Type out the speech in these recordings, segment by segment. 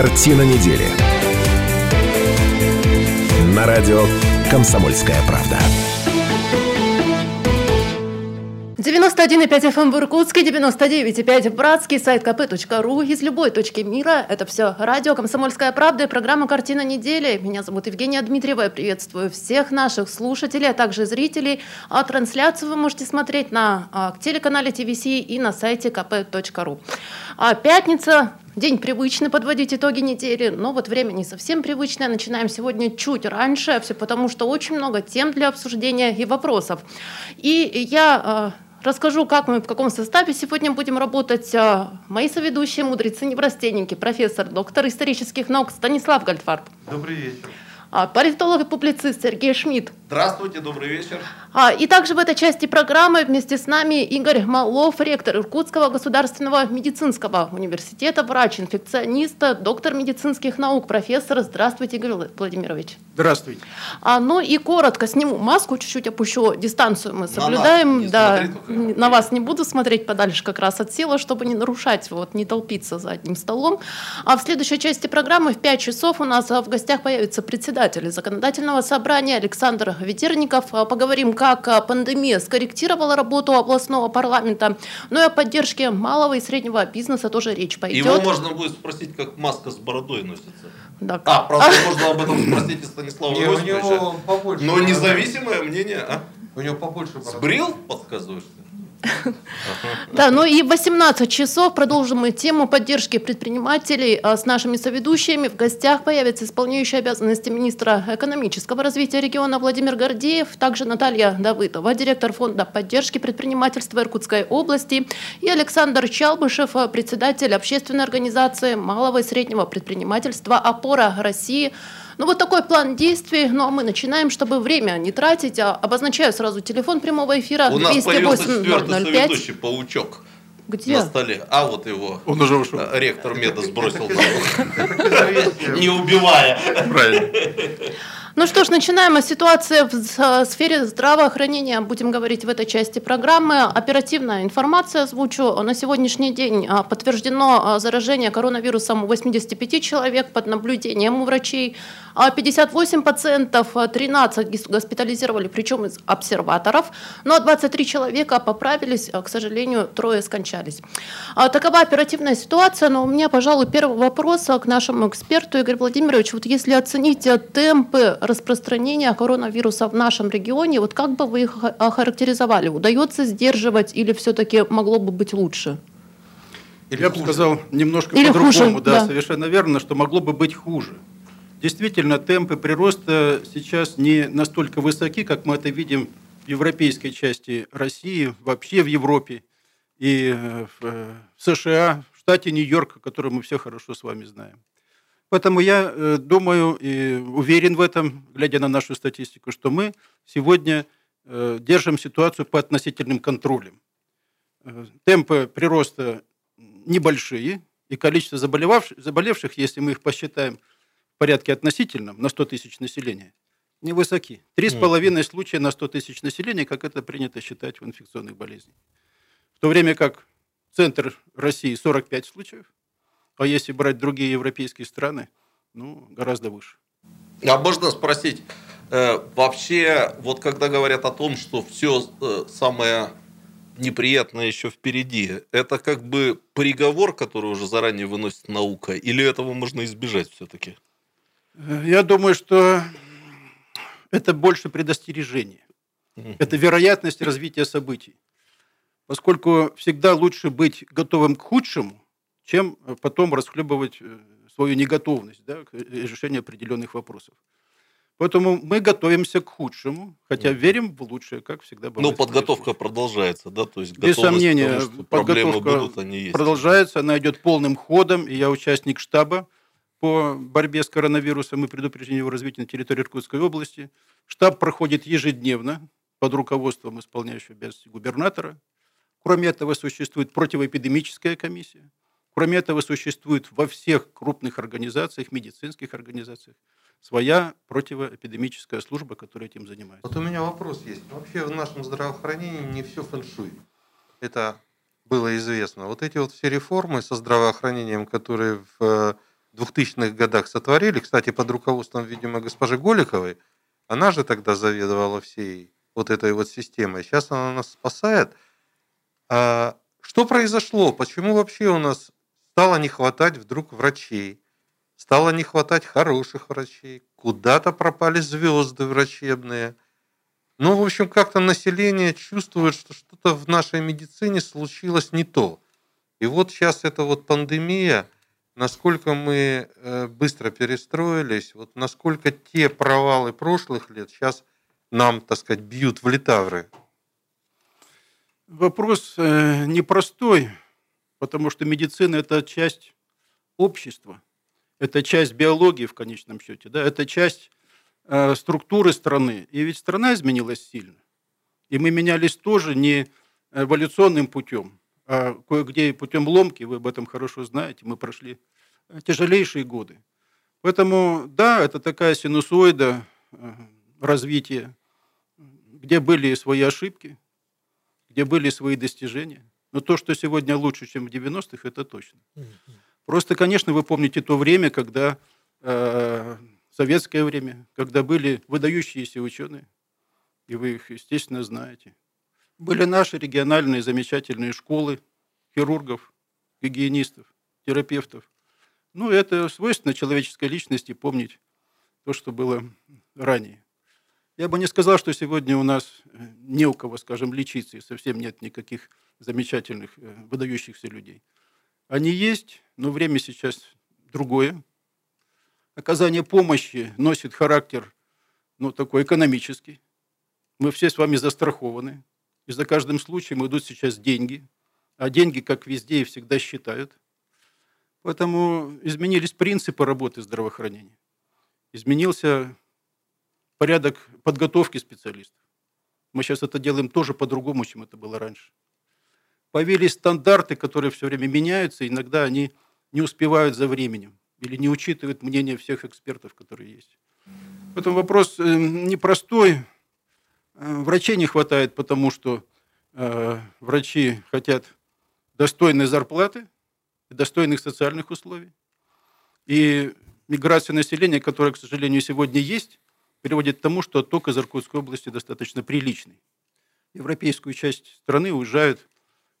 Картина недели. На радио «Комсомольская правда». 91,5 FM в Иркутске, 99,5 в Братске, сайт kp.ru. Из любой точки мира это все радио «Комсомольская правда» и программа «Картина недели». Меня зовут Евгения Дмитриева. Я приветствую всех наших слушателей, а также зрителей. А трансляцию вы можете смотреть на а, телеканале ТВС и на сайте kp.ru. А пятница, День привычный подводить итоги недели, но вот время не совсем привычное. Начинаем сегодня чуть раньше, все потому что очень много тем для обсуждения и вопросов. И я а, Расскажу, как мы, в каком составе сегодня будем работать. А, мои соведущие, мудрецы неврастенники, профессор, доктор исторических наук Станислав Гальдфарб. Добрый вечер. А, политолог и публицист Сергей Шмидт. Здравствуйте, добрый вечер. А, и также в этой части программы вместе с нами Игорь Малов, ректор Иркутского государственного медицинского университета, врач-инфекционист, доктор медицинских наук, профессор. Здравствуйте, Игорь Владимирович. Здравствуйте. А, ну и коротко сниму маску, чуть-чуть опущу дистанцию. Мы соблюдаем. На, да, смотри, на вас не буду смотреть подальше как раз от села, чтобы не нарушать, вот, не толпиться за одним столом. А в следующей части программы в 5 часов у нас в гостях появится председатель законодательного собрания Александр Ведерников. Поговорим как а, пандемия скорректировала работу областного парламента, но и о поддержке малого и среднего бизнеса тоже речь пойдет. Его можно будет спросить, как маска с бородой носится. Да. А, правда, можно об этом спросить и Станислава Иосифовича. Но независимое мнение, а? У него побольше бороды. Сбрил, подсказываешь? Да, ну и в 18 часов продолжим мы тему поддержки предпринимателей а, с нашими соведущими. В гостях появится исполняющий обязанности министра экономического развития региона Владимир Гордеев, также Наталья Давыдова, директор фонда поддержки предпринимательства Иркутской области, и Александр Чалбышев, председатель общественной организации малого и среднего предпринимательства «Опора России», ну вот такой план действий. Ну а мы начинаем, чтобы время не тратить. А обозначаю сразу телефон прямого эфира. У нас появился четвертый паучок. Где? На столе. А вот его. Он уже ушел. Ректор меда сбросил Не убивая. Правильно. Ну что ж, начинаем. о Ситуация в сфере здравоохранения будем говорить в этой части программы. Оперативная информация озвучу. На сегодняшний день а, подтверждено заражение коронавирусом у 85 человек под наблюдением у врачей. 58 пациентов, 13 госпитализировали, причем из обсерваторов, но 23 человека поправились, к сожалению, трое скончались. Такова оперативная ситуация, но у меня, пожалуй, первый вопрос к нашему эксперту Игорь Владимирович. Вот если оценить темпы распространения коронавируса в нашем регионе, вот как бы вы их охарактеризовали? Удается сдерживать или все-таки могло бы быть лучше? Или Я бы сказал немножко по-другому, да, да, совершенно верно, что могло бы быть хуже. Действительно, темпы прироста сейчас не настолько высоки, как мы это видим в европейской части России, вообще в Европе и э, в США, в штате Нью-Йорк, который мы все хорошо с вами знаем. Поэтому я э, думаю и уверен в этом, глядя на нашу статистику, что мы сегодня э, держим ситуацию по относительным контролем. Э, темпы прироста небольшие, и количество заболевших, если мы их посчитаем порядке относительном на 100 тысяч населения, невысоки. Три с половиной случая на 100 тысяч населения, как это принято считать в инфекционных болезнях. В то время как центр России 45 случаев, а если брать другие европейские страны, ну, гораздо выше. А можно спросить, э, вообще, вот когда говорят о том, что все э, самое неприятное еще впереди, это как бы приговор, который уже заранее выносит наука, или этого можно избежать все-таки? Я думаю, что это больше предостережение. Это вероятность развития событий. Поскольку всегда лучше быть готовым к худшему, чем потом расхлебывать э, свою неготовность да, к э, решению определенных вопросов. Поэтому мы готовимся к худшему, хотя верим в лучшее, как всегда бывает. Но подготовка продолжается, да? То есть Без сомнения, тому, подготовка будут, они есть. продолжается, она идет полным ходом, и я участник штаба по борьбе с коронавирусом и предупреждению его развития на территории Иркутской области. Штаб проходит ежедневно под руководством исполняющего обязанности губернатора. Кроме этого, существует противоэпидемическая комиссия, Кроме этого, существует во всех крупных организациях, медицинских организациях, своя противоэпидемическая служба, которая этим занимается. Вот у меня вопрос есть. Вообще в нашем здравоохранении не все фэншуй. Это было известно. Вот эти вот все реформы со здравоохранением, которые в 2000-х годах сотворили, кстати, под руководством, видимо, госпожи Голиковой, она же тогда заведовала всей вот этой вот системой. Сейчас она нас спасает. А что произошло? Почему вообще у нас стало не хватать вдруг врачей? Стало не хватать хороших врачей? Куда-то пропали звезды врачебные? Ну, в общем, как-то население чувствует, что что-то в нашей медицине случилось не то. И вот сейчас эта вот пандемия, насколько мы э, быстро перестроились, вот насколько те провалы прошлых лет сейчас нам, так сказать, бьют в литавры. Вопрос э, непростой, потому что медицина – это часть общества, это часть биологии в конечном счете, да, это часть э, структуры страны. И ведь страна изменилась сильно. И мы менялись тоже не эволюционным путем, а кое-где путем ломки, вы об этом хорошо знаете, мы прошли тяжелейшие годы. Поэтому, да, это такая синусоида э, развития, где были свои ошибки, где были свои достижения. Но то, что сегодня лучше, чем в 90-х, это точно. Просто, конечно, вы помните то время, когда э, советское время, когда были выдающиеся ученые, и вы их, естественно, знаете. Были наши региональные замечательные школы хирургов, гигиенистов, терапевтов. Ну, это свойственно человеческой личности помнить то, что было ранее. Я бы не сказал, что сегодня у нас э, не у кого, скажем, лечиться, и совсем нет никаких замечательных, э, выдающихся людей. Они есть, но время сейчас другое. Оказание помощи носит характер, ну, такой экономический. Мы все с вами застрахованы. И за каждым случаем идут сейчас деньги. А деньги, как везде и всегда, считают. Поэтому изменились принципы работы здравоохранения. Изменился порядок подготовки специалистов. Мы сейчас это делаем тоже по-другому, чем это было раньше. Появились стандарты, которые все время меняются, иногда они не успевают за временем или не учитывают мнение всех экспертов, которые есть. Поэтому вопрос э, непростой. Э, врачей не хватает, потому что э, врачи хотят достойной зарплаты, достойных социальных условий. И миграция населения, которая, к сожалению, сегодня есть, приводит к тому, что отток из Иркутской области достаточно приличный. В европейскую часть страны уезжают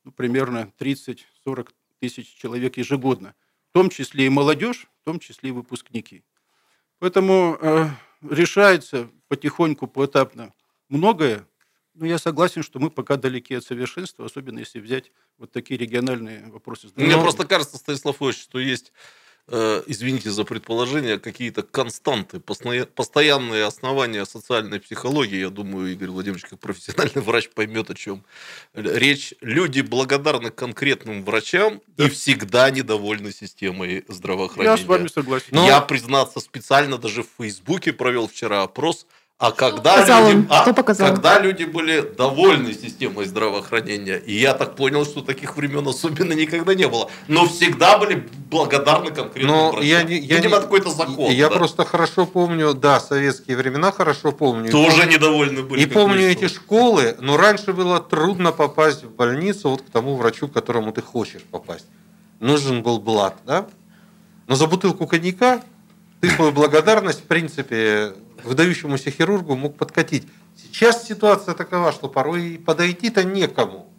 ну, примерно 30-40 тысяч человек ежегодно, в том числе и молодежь, в том числе и выпускники. Поэтому э, решается потихоньку, поэтапно многое, но я согласен, что мы пока далеки от совершенства, особенно если взять вот такие региональные вопросы. Мне просто кажется, Станислав Ильич, что есть Э, извините за предположение, какие-то константы, постоянные основания социальной психологии. Я думаю, Игорь Владимирович, как профессиональный врач, поймет, о чем речь. Люди благодарны конкретным врачам да. и всегда недовольны системой здравоохранения. Я с вами согласен. Но... Я, признаться, специально даже в Фейсбуке провел вчера опрос – а когда, люди, а, когда люди были довольны системой здравоохранения, и я так понял, что таких времен особенно никогда не было, но всегда были благодарны конкретным но врачам. Я, я, Видимо, я, какой-то закон. Я да? просто хорошо помню, да, советские времена хорошо помню. Тоже помню, недовольны были. И помню эти школы, но раньше было трудно попасть в больницу вот к тому врачу, к которому ты хочешь попасть. Нужен был блат, да? Но за бутылку коньяка ты свою благодарность, в принципе, выдающемуся хирургу мог подкатить. Сейчас ситуация такова, что порой подойти-то некому.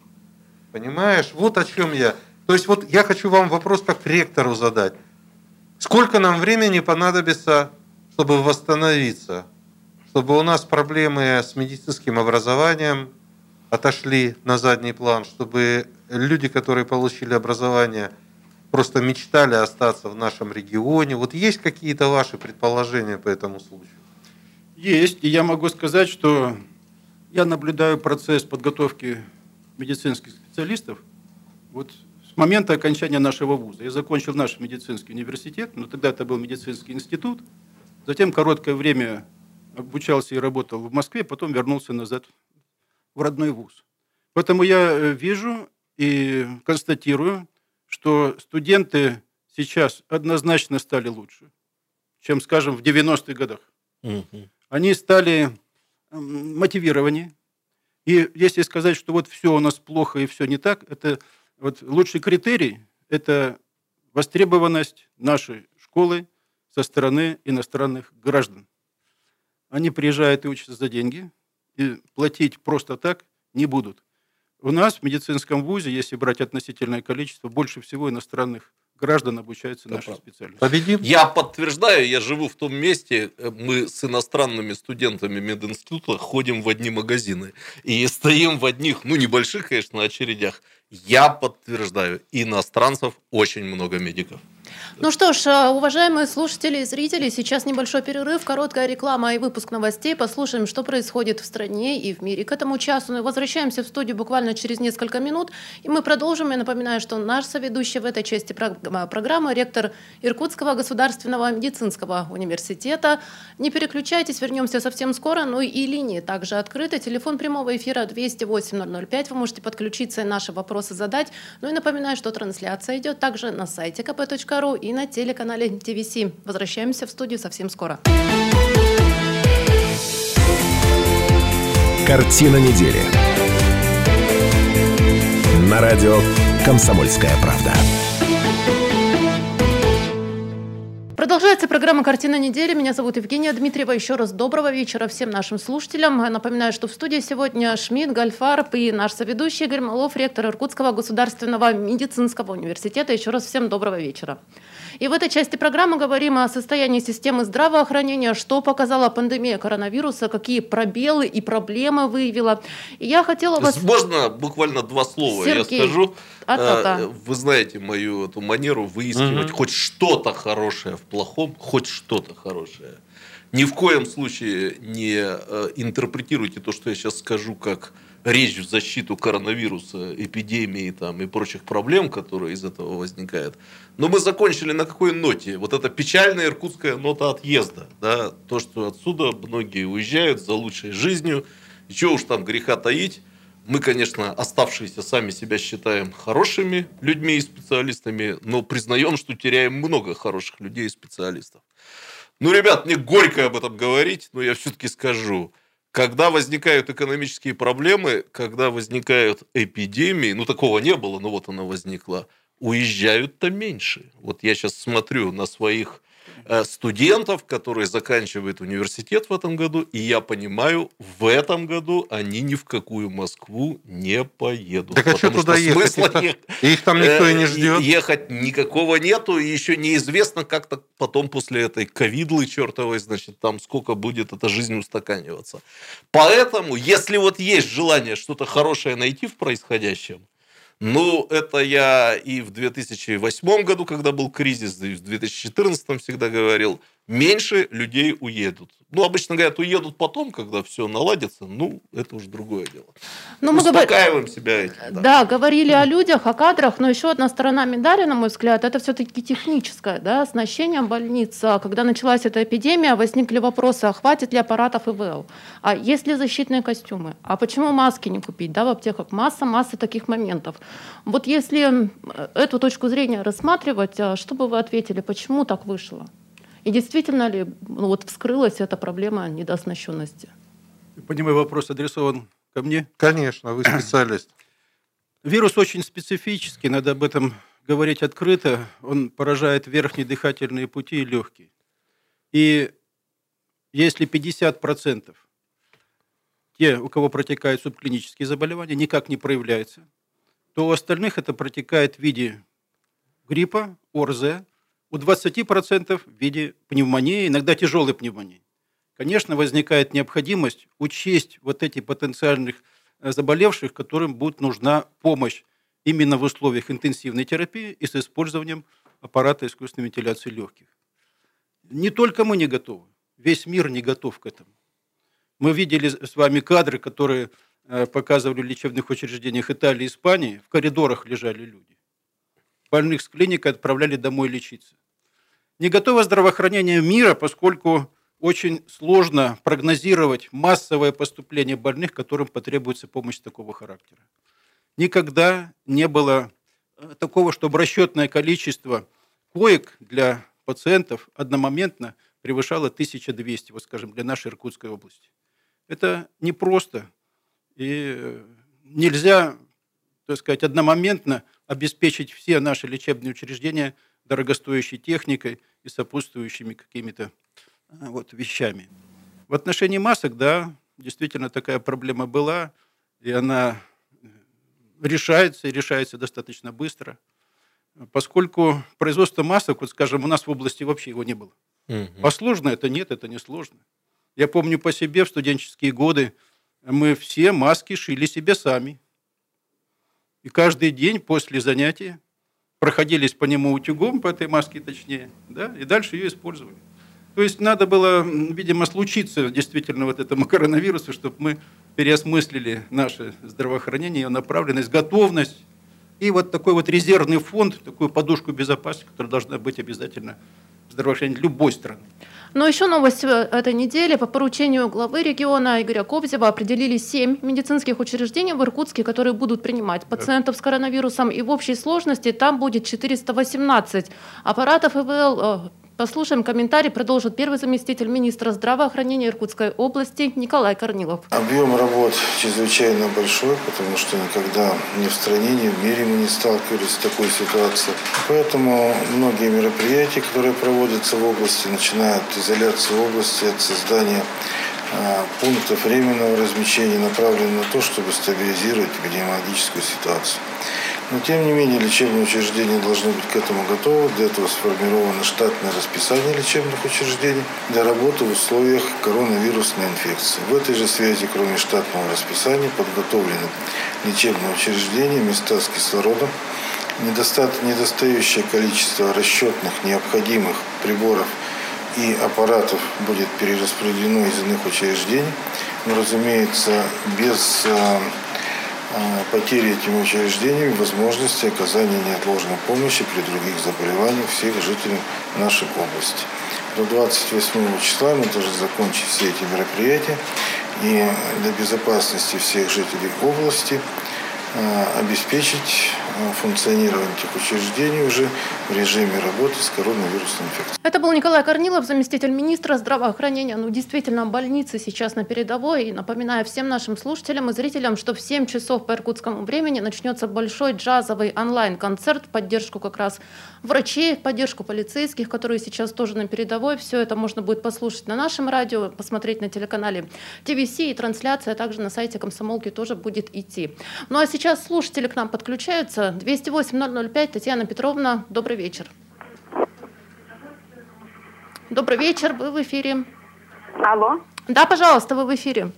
Понимаешь? Вот о чем я. То есть вот я хочу вам вопрос как ректору задать. Сколько нам времени понадобится, чтобы восстановиться? Чтобы у нас проблемы с медицинским образованием отошли на задний план, чтобы люди, которые получили образование, просто мечтали остаться в нашем регионе. Вот есть какие-то ваши предположения по этому случаю? Есть, и я могу сказать, что я наблюдаю процесс подготовки медицинских специалистов вот с момента окончания нашего вуза. Я закончил наш медицинский университет, но тогда это был медицинский институт. Затем короткое время обучался и работал в Москве, потом вернулся назад в родной вуз. Поэтому я э, вижу и констатирую, что студенты сейчас однозначно стали лучше, чем, скажем, в 90-х годах. Угу они стали мотивированы. И если сказать, что вот все у нас плохо и все не так, это вот лучший критерий – это востребованность нашей школы со стороны иностранных граждан. Они приезжают и учатся за деньги, и платить просто так не будут. У нас в медицинском вузе, если брать относительное количество, больше всего иностранных граждан обучаются да, нашей специальности. Победим. Я подтверждаю, я живу в том месте, э, мы с иностранными студентами мединститута ходим в одни магазины и стоим в одних, ну, небольших, конечно, очередях. Я подтверждаю, иностранцев очень много медиков. Ну что ж, э, уважаемые слушатели и зрители, сейчас небольшой перерыв, короткая реклама и выпуск новостей. Послушаем, что происходит в стране и в мире к этому часу. Ну и возвращаемся в студию буквально через несколько минут. И мы продолжим. Я напоминаю, что наш соведущий в этой части э, программы ректор Иркутского государственного медицинского университета. Не переключайтесь, вернемся совсем скоро. Ну и линии также открыты. Телефон прямого эфира 208 005. Вы можете подключиться и наши вопросы задать. Ну и напоминаю, что трансляция идет также на сайте kp.ru и на телеканале ТВС. Возвращаемся в студию совсем скоро. Картина недели. На радио «Комсомольская правда». Продолжается программа «Картина недели». Меня зовут Евгения Дмитриева. Еще раз доброго вечера всем нашим слушателям. Напоминаю, что в студии сегодня Шмидт, Гальфарб и наш соведущий Игорь Малов, ректор Иркутского государственного медицинского университета. Еще раз всем доброго вечера. И в этой части программы говорим о состоянии системы здравоохранения, что показала пандемия коронавируса, какие пробелы и проблемы выявила. И я хотела вас... Можно буквально два слова Сергей. я скажу? А-та-та. Э, вы знаете мою эту манеру выискивать угу. хоть что-то хорошее в плохом, хоть что-то хорошее. Ни в коем случае не э, интерпретируйте то, что я сейчас скажу, как речь в защиту коронавируса, эпидемии там, и прочих проблем, которые из этого возникают. Но мы закончили на какой ноте? Вот эта печальная иркутская нота отъезда. Да? То, что отсюда многие уезжают за лучшей жизнью. И чего уж там греха таить. Мы, конечно, оставшиеся сами себя считаем хорошими людьми и специалистами, но признаем, что теряем много хороших людей и специалистов. Ну, ребят, мне горько об этом говорить, но я все-таки скажу. Когда возникают экономические проблемы, когда возникают эпидемии, ну такого не было, но вот она возникла, уезжают-то меньше. Вот я сейчас смотрю на своих студентов, которые заканчивают университет в этом году, и я понимаю, в этом году они ни в какую Москву не поедут. Так а что туда ехать? Их, ехать? их там никто и не э, ждет. Ехать никакого нету, и еще неизвестно, как-то потом после этой ковидлы чертовой, значит, там сколько будет эта жизнь устаканиваться. Поэтому, если вот есть желание что-то хорошее найти в происходящем, ну, это я и в 2008 году, когда был кризис, и в 2014 всегда говорил меньше людей уедут. Ну, обычно говорят, уедут потом, когда все наладится. Ну, это уже другое дело. Ну, Успокаиваем мы себя этим. Да. да, говорили о людях, о кадрах, но еще одна сторона медали, на мой взгляд, это все-таки техническое, да, оснащение больниц. Когда началась эта эпидемия, возникли вопросы, а хватит ли аппаратов ИВЛ? А есть ли защитные костюмы? А почему маски не купить, да, в аптеках? Масса, масса таких моментов. Вот если эту точку зрения рассматривать, а что бы вы ответили, почему так вышло? И действительно ли ну, вот вскрылась эта проблема недооснащенности? Понимаю, вопрос адресован ко мне? Конечно, вы специалист. Вирус очень специфический, надо об этом говорить открыто. Он поражает верхние дыхательные пути и легкие. И если 50% те, у кого протекают субклинические заболевания, никак не проявляются, то у остальных это протекает в виде гриппа, ОРЗ, у 20% в виде пневмонии, иногда тяжелой пневмонии. Конечно, возникает необходимость учесть вот эти потенциальных э, заболевших, которым будет нужна помощь именно в условиях интенсивной терапии и с использованием аппарата искусственной вентиляции легких. Не только мы не готовы, весь мир не готов к этому. Мы видели с вами кадры, которые э, показывали в лечебных учреждениях Италии и Испании. В коридорах лежали люди. Больных с клиники отправляли домой лечиться. Не готово здравоохранение мира, поскольку очень сложно прогнозировать массовое поступление больных, которым потребуется помощь такого характера. Никогда не было э, такого, чтобы расчетное количество коек для пациентов одномоментно превышало 1200, вот скажем, для нашей Иркутской области. Это непросто. И э, нельзя, так сказать, одномоментно обеспечить все наши лечебные учреждения дорогостоящей техникой и сопутствующими какими-то а, вот вещами. В отношении масок, да, действительно такая проблема была, и она решается, и решается достаточно быстро, поскольку производство масок, вот скажем, у нас в области вообще его не было. Угу. А сложно это? Нет, это не сложно. Я помню по себе в студенческие годы мы все маски шили себе сами. И каждый день после занятия проходились по нему утюгом, по этой маске точнее, да, и дальше ее использовали. То есть надо было, видимо, случиться действительно вот этому коронавирусу, чтобы мы переосмыслили наше здравоохранение, ее направленность, готовность и вот такой вот резервный фонд, такую подушку безопасности, которая должна быть обязательно в здравоохранении любой страны. Но еще новость этой недели. По поручению главы региона Игоря Кобзева определили семь медицинских учреждений в Иркутске, которые будут принимать пациентов с коронавирусом. И в общей сложности там будет 418 аппаратов ИВЛ э, Послушаем комментарий, продолжит первый заместитель министра здравоохранения Иркутской области Николай Корнилов. Объем работ чрезвычайно большой, потому что никогда ни в стране, ни в мире мы не сталкивались с такой ситуацией. Поэтому многие мероприятия, которые проводятся в области, начиная от области, от создания а, пунктов временного размещения направлены на то, чтобы стабилизировать эпидемиологическую ситуацию. Но тем не менее лечебные учреждения должны быть к этому готовы. Для этого сформировано штатное расписание лечебных учреждений для работы в условиях коронавирусной инфекции. В этой же связи, кроме штатного расписания, подготовлены лечебные учреждения, места с кислородом, недостающее количество расчетных необходимых приборов и аппаратов будет перераспределено из иных учреждений. Но, разумеется, без э, потери этими учреждениями возможности оказания неотложной помощи при других заболеваниях всех жителей нашей области. До 28 числа мы должны закончить все эти мероприятия и для безопасности всех жителей области э, обеспечить функционирование этих учреждений уже в режиме работы с коронавирусной инфекцией. Это был Николай Корнилов, заместитель министра здравоохранения. Ну, действительно, больницы сейчас на передовой. И напоминаю всем нашим слушателям и зрителям, что в 7 часов по иркутскому времени начнется большой джазовый онлайн-концерт в поддержку как раз врачей, в поддержку полицейских, которые сейчас тоже на передовой. Все это можно будет послушать на нашем радио, посмотреть на телеканале ТВС и трансляция также на сайте комсомолки тоже будет идти. Ну а сейчас слушатели к нам подключаются. 208-005, Татьяна Петровна, добрый вечер. Добрый вечер, вы в эфире. Алло. Да, пожалуйста, вы в эфире.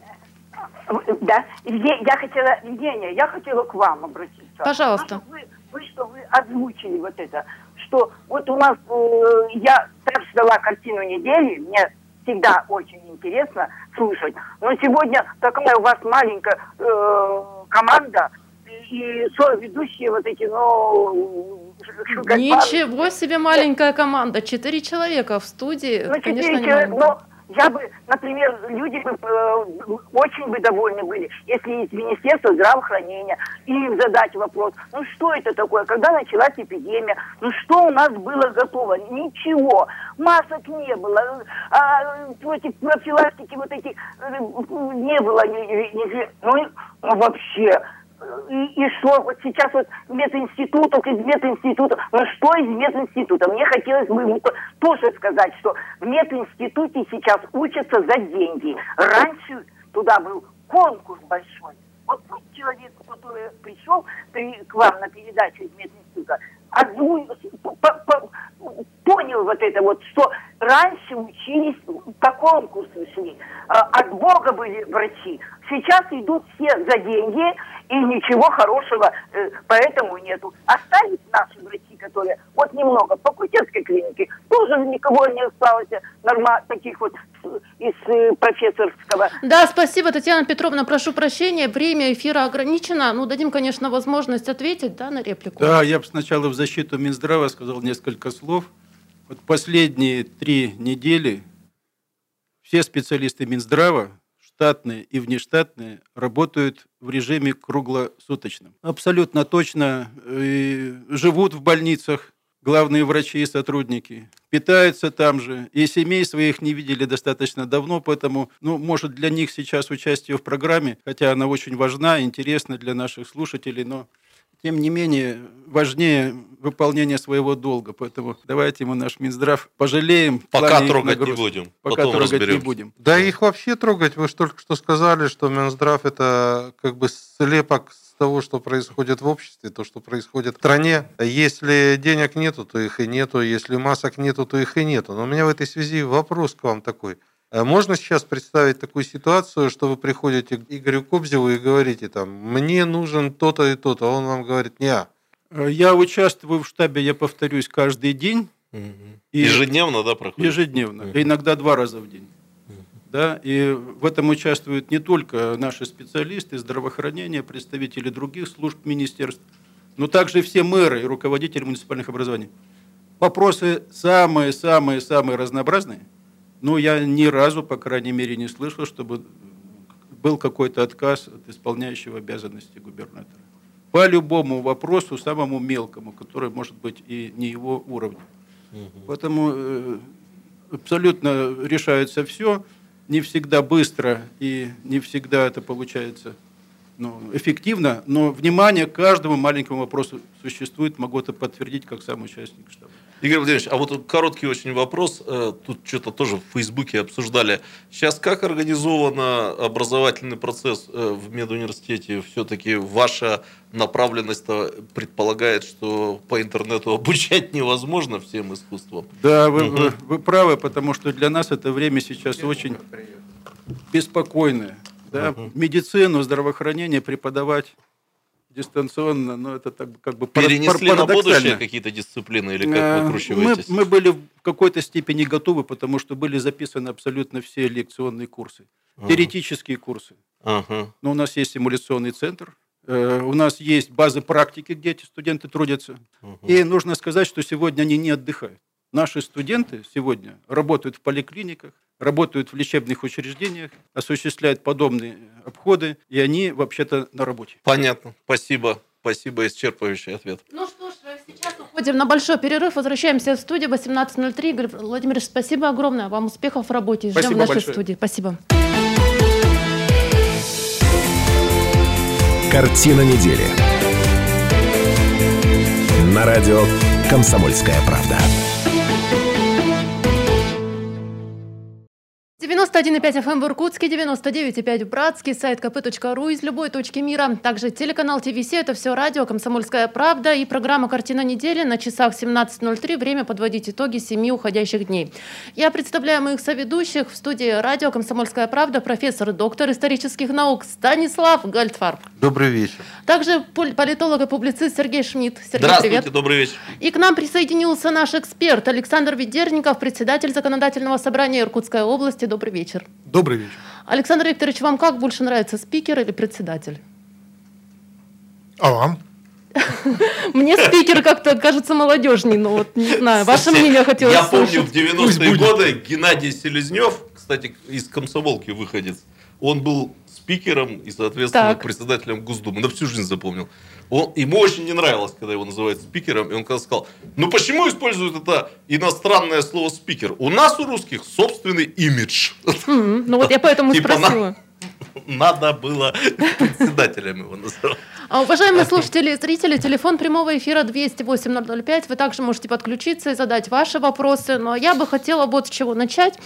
Да, я хотела, Евгения, я хотела к вам обратиться. Пожалуйста. Вы, вы что, вы озвучили вот это, что вот у нас, э, я так ждала картину недели, мне всегда очень интересно слушать, но сегодня такая у вас маленькая э, команда, и ведущие вот эти, ну... Ничего себе маленькая команда, четыре человека в студии, ну, конечно, человека, не но я бы, например, люди бы э, очень бы довольны были, если из Министерства здравоохранения им задать вопрос, ну что это такое, когда началась эпидемия, ну что у нас было готово, ничего, масок не было, а, против профилактики вот этих э, не было, не, не, ну, ну вообще и, и что вот сейчас вот мединститутов, из мединститута, ну что из мединститута? Мне хотелось бы ему тоже сказать, что в мединституте сейчас учатся за деньги. Раньше туда был конкурс большой. Вот тот человек, который пришел к вам на передачу из мединститута, понял вот это вот, что раньше учились, по конкурсу шли, а, от Бога были врачи. Сейчас идут все за деньги, и ничего хорошего э, поэтому нету. Остались наши врачи, которые вот немного по Кутецкой клинике, тоже никого не осталось норма, таких вот из э, профессорского. Да, спасибо, Татьяна Петровна, прошу прощения, время эфира ограничено. Ну, дадим, конечно, возможность ответить да, на реплику. Да, я бы сначала в защиту Минздрава сказал несколько слов. Вот последние три недели все специалисты Минздрава штатные и внештатные работают в режиме круглосуточном. Абсолютно точно э, живут в больницах главные врачи и сотрудники, питаются там же, и семей своих не видели достаточно давно, поэтому, ну, может, для них сейчас участие в программе, хотя она очень важна, интересна для наших слушателей, но Тем не менее, важнее выполнение своего долга. Поэтому давайте мы наш Минздрав пожалеем. Пока трогать не будем. Пока трогать разберемся. не будем. Да их вообще трогать. Вы же только что сказали, что Минздрав это как бы слепок с того, что происходит в обществе, то, что происходит в стране. Если денег нету, то их и нету. Если масок нету, то их и нету. Но у меня в этой связи вопрос к вам такой. А можно сейчас представить такую ситуацию, что вы приходите к Игорю Кобзеву и говорите там, мне нужен то-то и то-то, а он вам говорит, не, Э, я участвую в штабе, я повторюсь, каждый день. Угу. И ежедневно, да, проходит? Ежедневно, угу. иногда два раза в день. Да, и в этом участвуют не только наши специалисты здравоохранения, представители других служб министерств, но также все мэры и руководители муниципальных образований. Вопросы самые-самые-самые разнообразные, но я ни разу, по крайней мере, не слышал, чтобы был какой-то отказ от исполняющего обязанности губернатора по любому вопросу, самому мелкому, который может быть и не его уровня. Угу. Поэтому э, абсолютно решается все, не всегда быстро и не всегда это получается ну, эффективно, но внимание к каждому маленькому вопросу существует, могу это подтвердить как сам участник штаба. Игорь Владимирович, а вот короткий очень вопрос. Э, тут что-то тоже в Фейсбуке обсуждали. Сейчас как организован образовательный процесс э, в медуниверситете? Все-таки ваша направленность предполагает, что по интернету обучать невозможно всем искусствам? Да, вы, угу. вы, вы правы, потому что для нас это время сейчас очень беспокойное. Да? Угу. Медицину, здравоохранение преподавать дистанционно, но это так, как бы Перенесли на будущее какие-то дисциплины или как э, выкручиваетесь? Мы, мы были в какой-то степени готовы, потому что были записаны абсолютно все лекционные курсы. Ага. Теоретические курсы. Ага. Но у нас есть симуляционный центр, э, у нас есть базы практики, где эти студенты трудятся. Ага. И нужно сказать, что сегодня они не отдыхают. Наши студенты сегодня работают в поликлиниках, работают в лечебных учреждениях, осуществляют подобные обходы, и они вообще-то на работе. Понятно. Спасибо. Спасибо, исчерпывающий ответ. Ну что ж, сейчас уходим на большой перерыв, возвращаемся в студию 18.03. Игорь Владимирович, спасибо огромное, вам успехов в работе. Ждем спасибо в нашей большое. студии. Спасибо. Картина недели. На радио «Комсомольская правда». 91,5 FM в Иркутске, 99,5 в Братске, сайт kp.ru из любой точки мира. Также телеканал ТВС, это все радио «Комсомольская правда» и программа «Картина недели» на часах 17.03. Время подводить итоги семи уходящих дней. Я представляю моих соведущих в студии радио «Комсомольская правда» профессор, доктор исторических наук Станислав Гальтфарб. Добрый вечер. Также политолог и публицист Сергей Шмидт. Сергей, Здравствуйте, привет. добрый вечер. И к нам присоединился наш эксперт Александр Ведерников, председатель Законодательного собрания Иркутской области. Добрый вечер вечер. Добрый вечер. Александр Викторович, вам как больше нравится, спикер или председатель? А вам? Мне спикер как-то кажется молодежней, но вот не знаю. Ваше мнение хотелось Я помню, в 90-е годы Геннадий Селезнев, кстати, из комсомолки выходец, он был спикером и, соответственно, так. председателем Госдумы. На всю жизнь запомнил. Он, ему очень не нравилось, когда его называют спикером, и он когда сказал, ну почему используют это иностранное слово спикер? У нас у русских собственный имидж. Mm-hmm. Ну вот я поэтому типа спросила. Надо было председателем его называть. А, уважаемые слушатели и зрители, телефон прямого эфира 208 Вы также можете подключиться и задать ваши вопросы. Но я бы хотела вот с чего начать.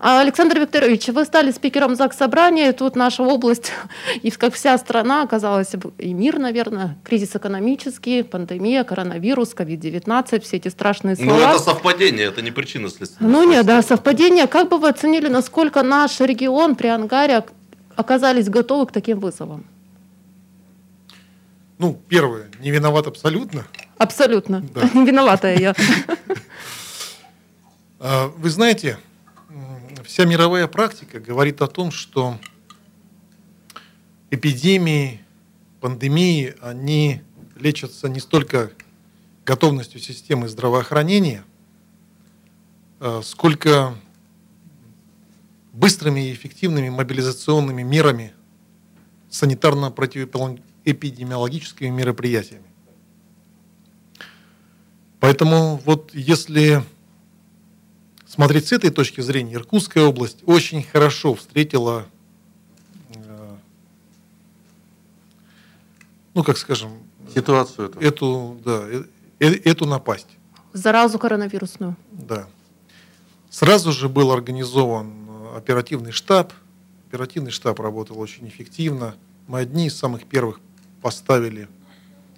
А, Александр Викторович, вы стали спикером ЗАГС Собрания. Тут наша область, и как вся страна, оказалась, и мир, наверное, кризис экономический, пандемия, коронавирус, ковид-19, все эти страшные слова. Ну, это совпадение, это не причина следствия. Ну, нет, да, совпадение. Как бы вы оценили, насколько наш регион при Ангаре оказались готовы к таким вызовам? Ну, первое, не виноват абсолютно. Абсолютно. Да. Не виноватая я. А, вы знаете, вся мировая практика говорит о том, что эпидемии, пандемии, они лечатся не столько готовностью системы здравоохранения, а, сколько быстрыми и эффективными мобилизационными мерами санитарно-противоэпидемиологического эпидемиологическими мероприятиями. Поэтому вот если смотреть с этой точки зрения, Иркутская область очень хорошо встретила, э, ну как скажем, ситуацию эту, эту, да, эту напасть. Заразу коронавирусную. Да. Сразу же был организован оперативный штаб. Оперативный штаб работал очень эффективно. Мы одни из самых первых поставили,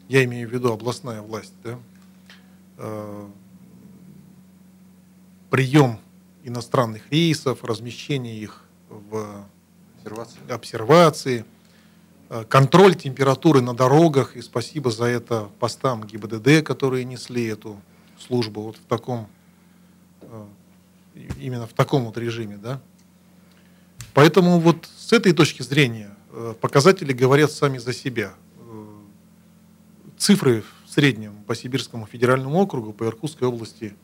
я имею в виду областная власть, да, э, прием иностранных рейсов, размещение их в обсервации, обсервации э, контроль температуры на дорогах, и спасибо за это постам ГИБДД, которые несли эту службу вот в таком, э, именно в таком вот режиме, да. Поэтому вот с этой точки зрения э, показатели говорят сами за себя. Цифры в среднем по Сибирскому федеральному округу, по Иркутской области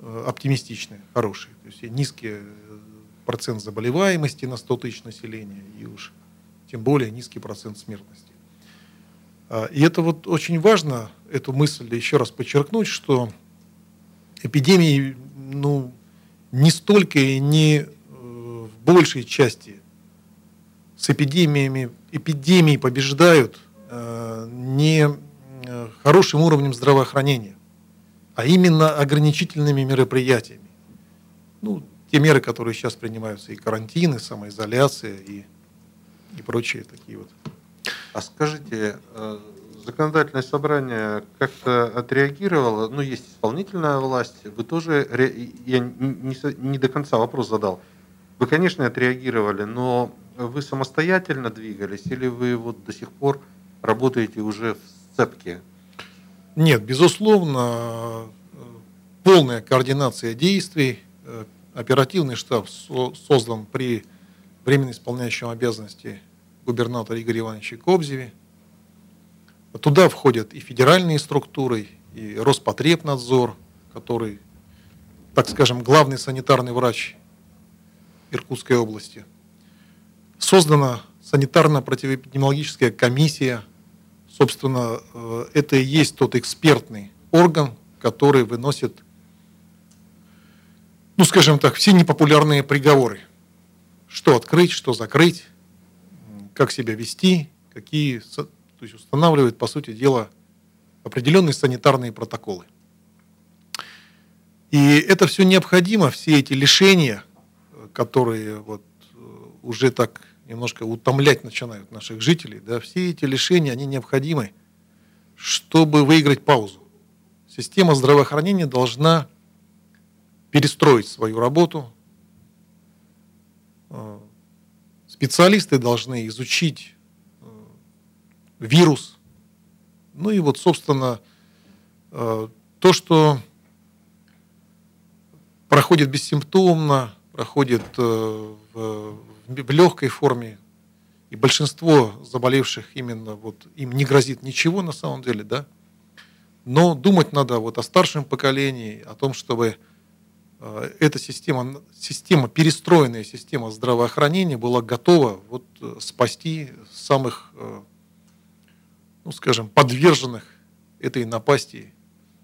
оптимистичные, хорошие. То есть низкие процент заболеваемости на 100 тысяч населения и уж тем более низкий процент смертности. А, и это вот очень важно, эту мысль еще раз подчеркнуть, что эпидемии ну, не столько и не э, большей части с эпидемиями, эпидемии побеждают э, не э, хорошим уровнем здравоохранения, а именно ограничительными мероприятиями. Ну, те меры, которые сейчас принимаются, и карантин, и самоизоляция, и, и прочие такие вот. А скажите, э, законодательное собрание как-то отреагировало, ну, есть исполнительная власть, вы тоже, я не, не до конца вопрос задал, вы, конечно, отреагировали, но вы самостоятельно двигались или вы вот до сих пор работаете уже в сцепке? Нет, безусловно, полная координация действий, э, Оперативный штаб создан при временно исполняющем обязанности губернатора Игоря Ивановича Кобзеве. Туда входят и федеральные структуры, и Роспотребнадзор, который, так скажем, главный санитарный врач Иркутской области. Создана санитарно-противоэпидемиологическая комиссия. Собственно, э, это и есть тот экспертный орган, который выносит ну, скажем так, все непопулярные приговоры. Что открыть, что закрыть, как себя вести, какие, то есть устанавливает, по сути дела, определенные санитарные протоколы. И это все необходимо, все эти лишения, которые вот уже так немножко утомлять начинают наших жителей, да, все эти лишения, они необходимы, чтобы выиграть паузу. Система здравоохранения должна перестроить свою работу. Э, специалисты должны изучить э, вирус. Ну и вот, собственно, э, то, что проходит бессимптомно, проходит в, в легкой форме, и большинство заболевших именно вот им не грозит ничего на самом деле, да. Но думать надо вот о старшем поколении, о том, чтобы Э, эта система, система, перестроенная система здравоохранения была готова вот э, спасти самых, э, ну, скажем, подверженных этой напасти,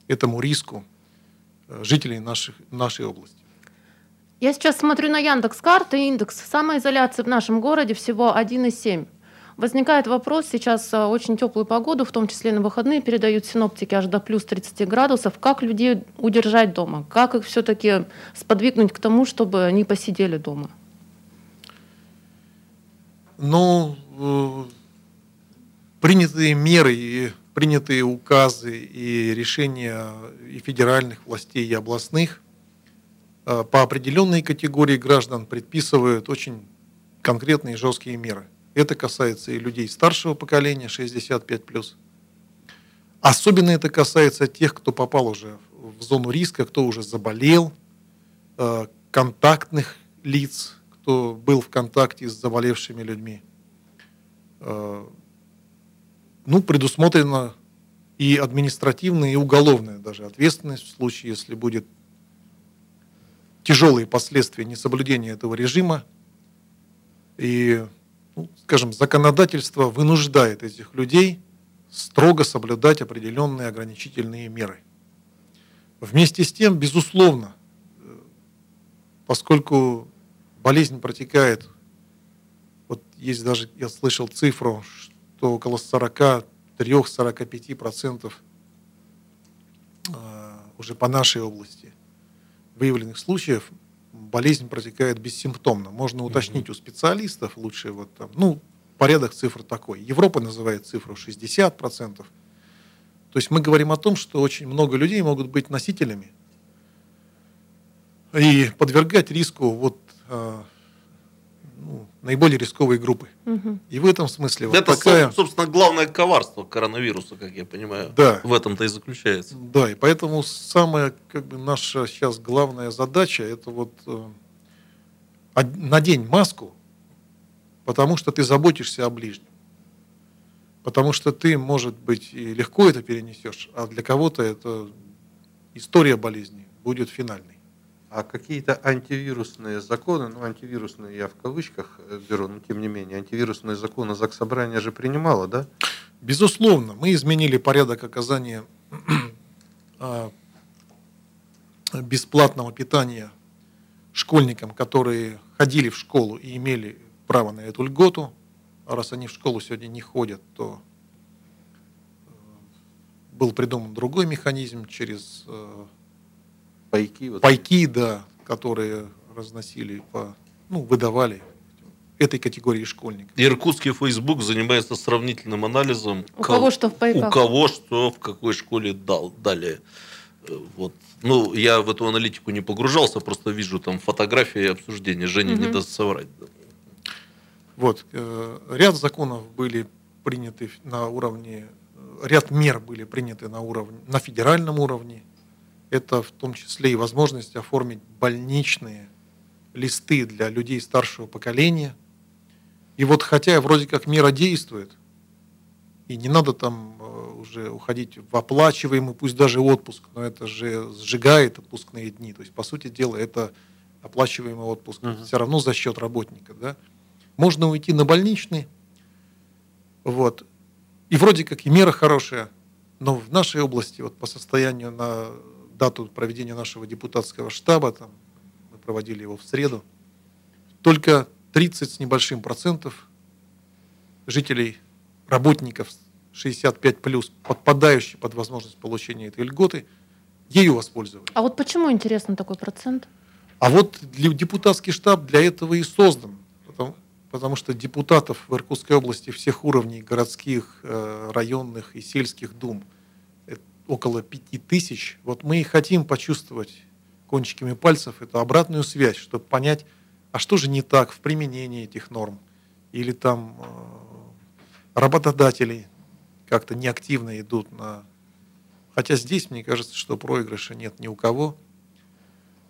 этому риску жителей наших, нашей области. Я сейчас смотрю на Яндекс карты, индекс самоизоляции в нашем городе всего 1,7. Возникает вопрос, сейчас а, очень теплую погоду, в том числе на выходные, передают синоптики аж до плюс 30 градусов. Как людей удержать дома? Как их все-таки сподвигнуть к тому, чтобы они посидели дома? Ну, э, принятые меры и принятые указы и решения и федеральных властей, и областных э, по определенной категории граждан предписывают очень конкретные жесткие меры. Это касается и людей старшего поколения, 65+. Особенно это касается тех, кто попал уже в зону риска, кто уже заболел, э, контактных лиц, кто был в контакте с заболевшими людьми. Э, ну, предусмотрена и административная, и уголовная даже ответственность в случае, если будет тяжелые последствия несоблюдения этого режима. И ну, скажем, законодательство вынуждает этих людей строго соблюдать определенные ограничительные меры. Вместе с тем, безусловно, э, поскольку болезнь протекает, вот есть даже, я слышал цифру, что около 40 43-45% а, уже по нашей области выявленных случаев болезнь протекает бессимптомно. Можно уточнить у специалистов лучше вот там, ну, порядок цифр такой. Европа называет цифру 60%. То есть мы говорим о том, что очень много людей могут быть носителями и подвергать риску вот а, ну, наиболее рисковые группы. Угу. И в этом смысле... Это, вот такая... собственно, главное коварство коронавируса, как я понимаю. Да. В этом-то и заключается. Да, и поэтому самая как бы, наша сейчас главная задача, это вот э, надень маску, потому что ты заботишься о ближнем. Потому что ты, может быть, и легко это перенесешь, а для кого-то это история болезни будет финальной. А какие-то антивирусные законы, ну антивирусные я в кавычках э, беру, но тем не менее, антивирусные законы Заксобрание же принимало, да? Безусловно, мы изменили порядок оказания а, бесплатного питания школьникам, которые ходили в школу и имели право на эту льготу. А раз они в школу сегодня не ходят, то э, был придуман другой механизм через э, пайки. Вот. Пайки, да, которые разносили по, ну, выдавали этой категории школьников. Иркутский Facebook занимается сравнительным анализом. У кого что в пайках. У кого что в какой школе дал, дали. Э, вот. Ну, я в эту аналитику не погружался, просто вижу там фотографии и обсуждения. Женя угу. не даст соврать. Вот. Э, ряд законов были приняты на уровне, э, ряд мер были приняты на уровне, на федеральном уровне это в том числе и возможность оформить больничные листы для людей старшего поколения. И вот хотя вроде как мера действует, и не надо там э, уже уходить в оплачиваемый, пусть даже отпуск, но это же сжигает отпускные дни. То есть, по сути дела, это оплачиваемый отпуск. Uh-huh. Все равно за счет работника. Да? Можно уйти на больничный, вот. и вроде как и мера хорошая, но в нашей области вот по состоянию на дату проведения нашего депутатского штаба, там, мы проводили его в среду, только 30 с небольшим процентов жителей, работников 65 плюс, подпадающих под возможность получения этой льготы, ею воспользовались. А вот почему интересно такой процент? А вот депутатский штаб для этого и создан. Потому, потому что депутатов в Иркутской области всех уровней, городских, э, районных и сельских дум – около пяти тысяч, вот мы и хотим почувствовать кончиками пальцев эту обратную связь, чтобы понять, а что же не так в применении этих норм, или там э, работодатели как-то неактивно идут на... Хотя здесь, мне кажется, что проигрыша нет ни у кого.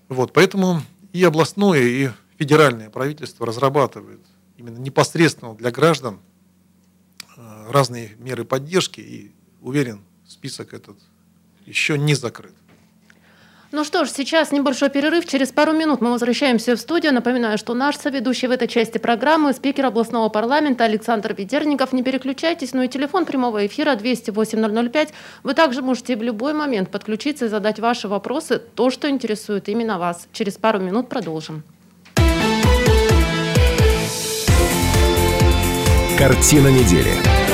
Вот, поэтому и областное, и федеральное правительство разрабатывают именно непосредственно для граждан э, разные меры поддержки, и уверен, список этот еще не закрыт. Ну что ж, сейчас небольшой перерыв. Через пару минут мы возвращаемся в студию. Напоминаю, что наш соведущий в этой части программы спикер областного парламента Александр Ведерников. Не переключайтесь, ну и телефон прямого эфира 208-005. Вы также можете в любой момент подключиться и задать ваши вопросы, то, что интересует именно вас. Через пару минут продолжим. Картина недели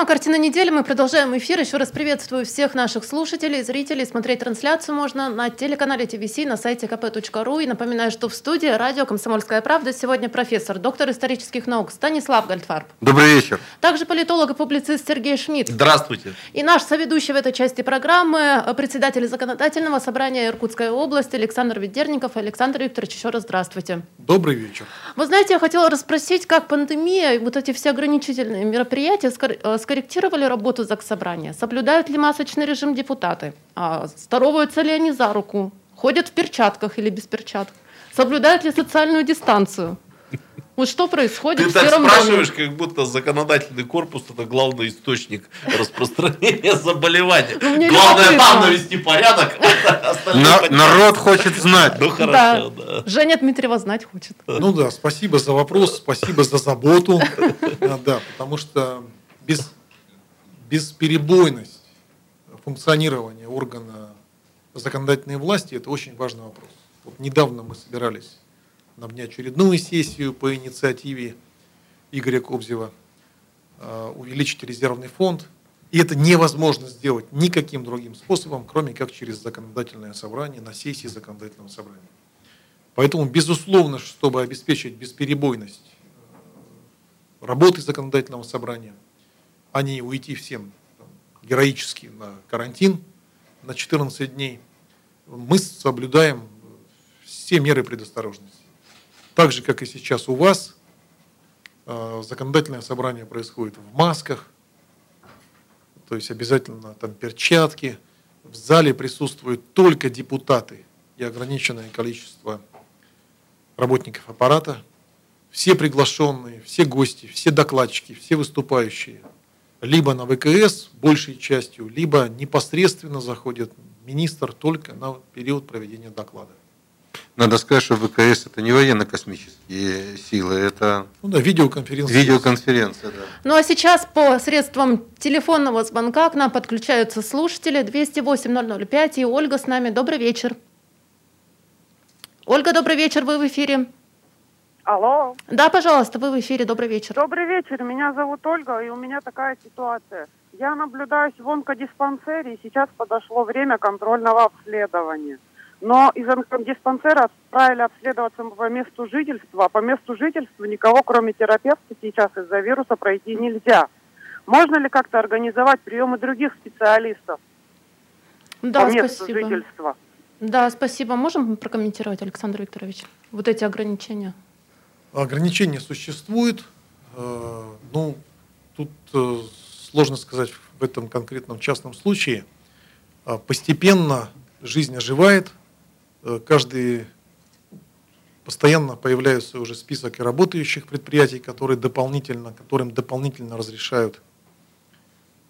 Программа «Картина недели». Мы продолжаем эфир. Еще раз приветствую всех наших слушателей, зрителей. Смотреть трансляцию можно на телеканале ТВС, на сайте kp.ru. И напоминаю, что в студии радио «Комсомольская правда» сегодня профессор, доктор исторических наук Станислав Гальдфарб. Добрый вечер. Также политолог и публицист Сергей Шмидт. Здравствуйте. И наш соведущий в этой части программы, председатель законодательного собрания Иркутской области Александр Ведерников. Александр Викторович, еще раз здравствуйте. Добрый вечер. Вы знаете, я хотела расспросить, как пандемия и вот эти все ограничительные мероприятия Э, скорректировали работу Заксобрания? Соблюдают ли масочный режим депутаты? А здороваются ли они за руку? Ходят в перчатках или без перчаток? Соблюдают ли социальную дистанцию? Вот что происходит Ты в так спрашиваешь, доме? как будто законодательный корпус это главный источник распространения заболеваний. Ну, Главное там навести порядок. Народ хочет знать. Ну хорошо, да. Женя Дмитриева знать хочет. Ну да, спасибо за вопрос, спасибо за заботу. Да, потому что без, бесперебойность функционирования органа законодательной власти – это очень важный вопрос. Вот недавно мы собирались на внеочередную сессию по инициативе Игоря Кобзева э, увеличить резервный фонд. И это невозможно сделать никаким другим способом, кроме как через законодательное собрание, на сессии законодательного собрания. Поэтому, безусловно, чтобы обеспечить бесперебойность э, работы законодательного собрания, а не уйти всем героически на карантин на 14 дней, мы соблюдаем все меры предосторожности. Так же, как и сейчас у вас, э, законодательное собрание происходит в масках, то есть обязательно там перчатки. В зале присутствуют только депутаты и ограниченное количество работников аппарата. Все приглашенные, все гости, все докладчики, все выступающие либо на ВКС большей частью, либо непосредственно заходит министр только на период проведения доклада. Надо сказать, что ВКС это не военно-космические силы, это ну да, видеоконференция. Видеоконференция, да. Ну а сейчас по средствам телефонного звонка к нам подключаются слушатели 208-005 и Ольга с нами. Добрый вечер. Ольга, добрый вечер, вы в эфире. Алло. Да, пожалуйста, вы в эфире. Добрый вечер. Добрый вечер. Меня зовут Ольга, и у меня такая ситуация. Я наблюдаюсь в онкодиспансере, и сейчас подошло время контрольного обследования. Но из онкодиспансера отправили обследоваться по месту жительства. А по месту жительства никого, кроме терапевта, сейчас из-за вируса пройти нельзя. Можно ли как-то организовать приемы других специалистов да, по месту спасибо. жительства? Да, спасибо. Можем прокомментировать, Александр Викторович, вот эти ограничения? Ограничения существуют. Э, ну, тут э, сложно сказать в этом конкретном частном случае. А постепенно жизнь оживает. Э, каждый постоянно появляется уже список работающих предприятий, которые дополнительно, которым дополнительно разрешают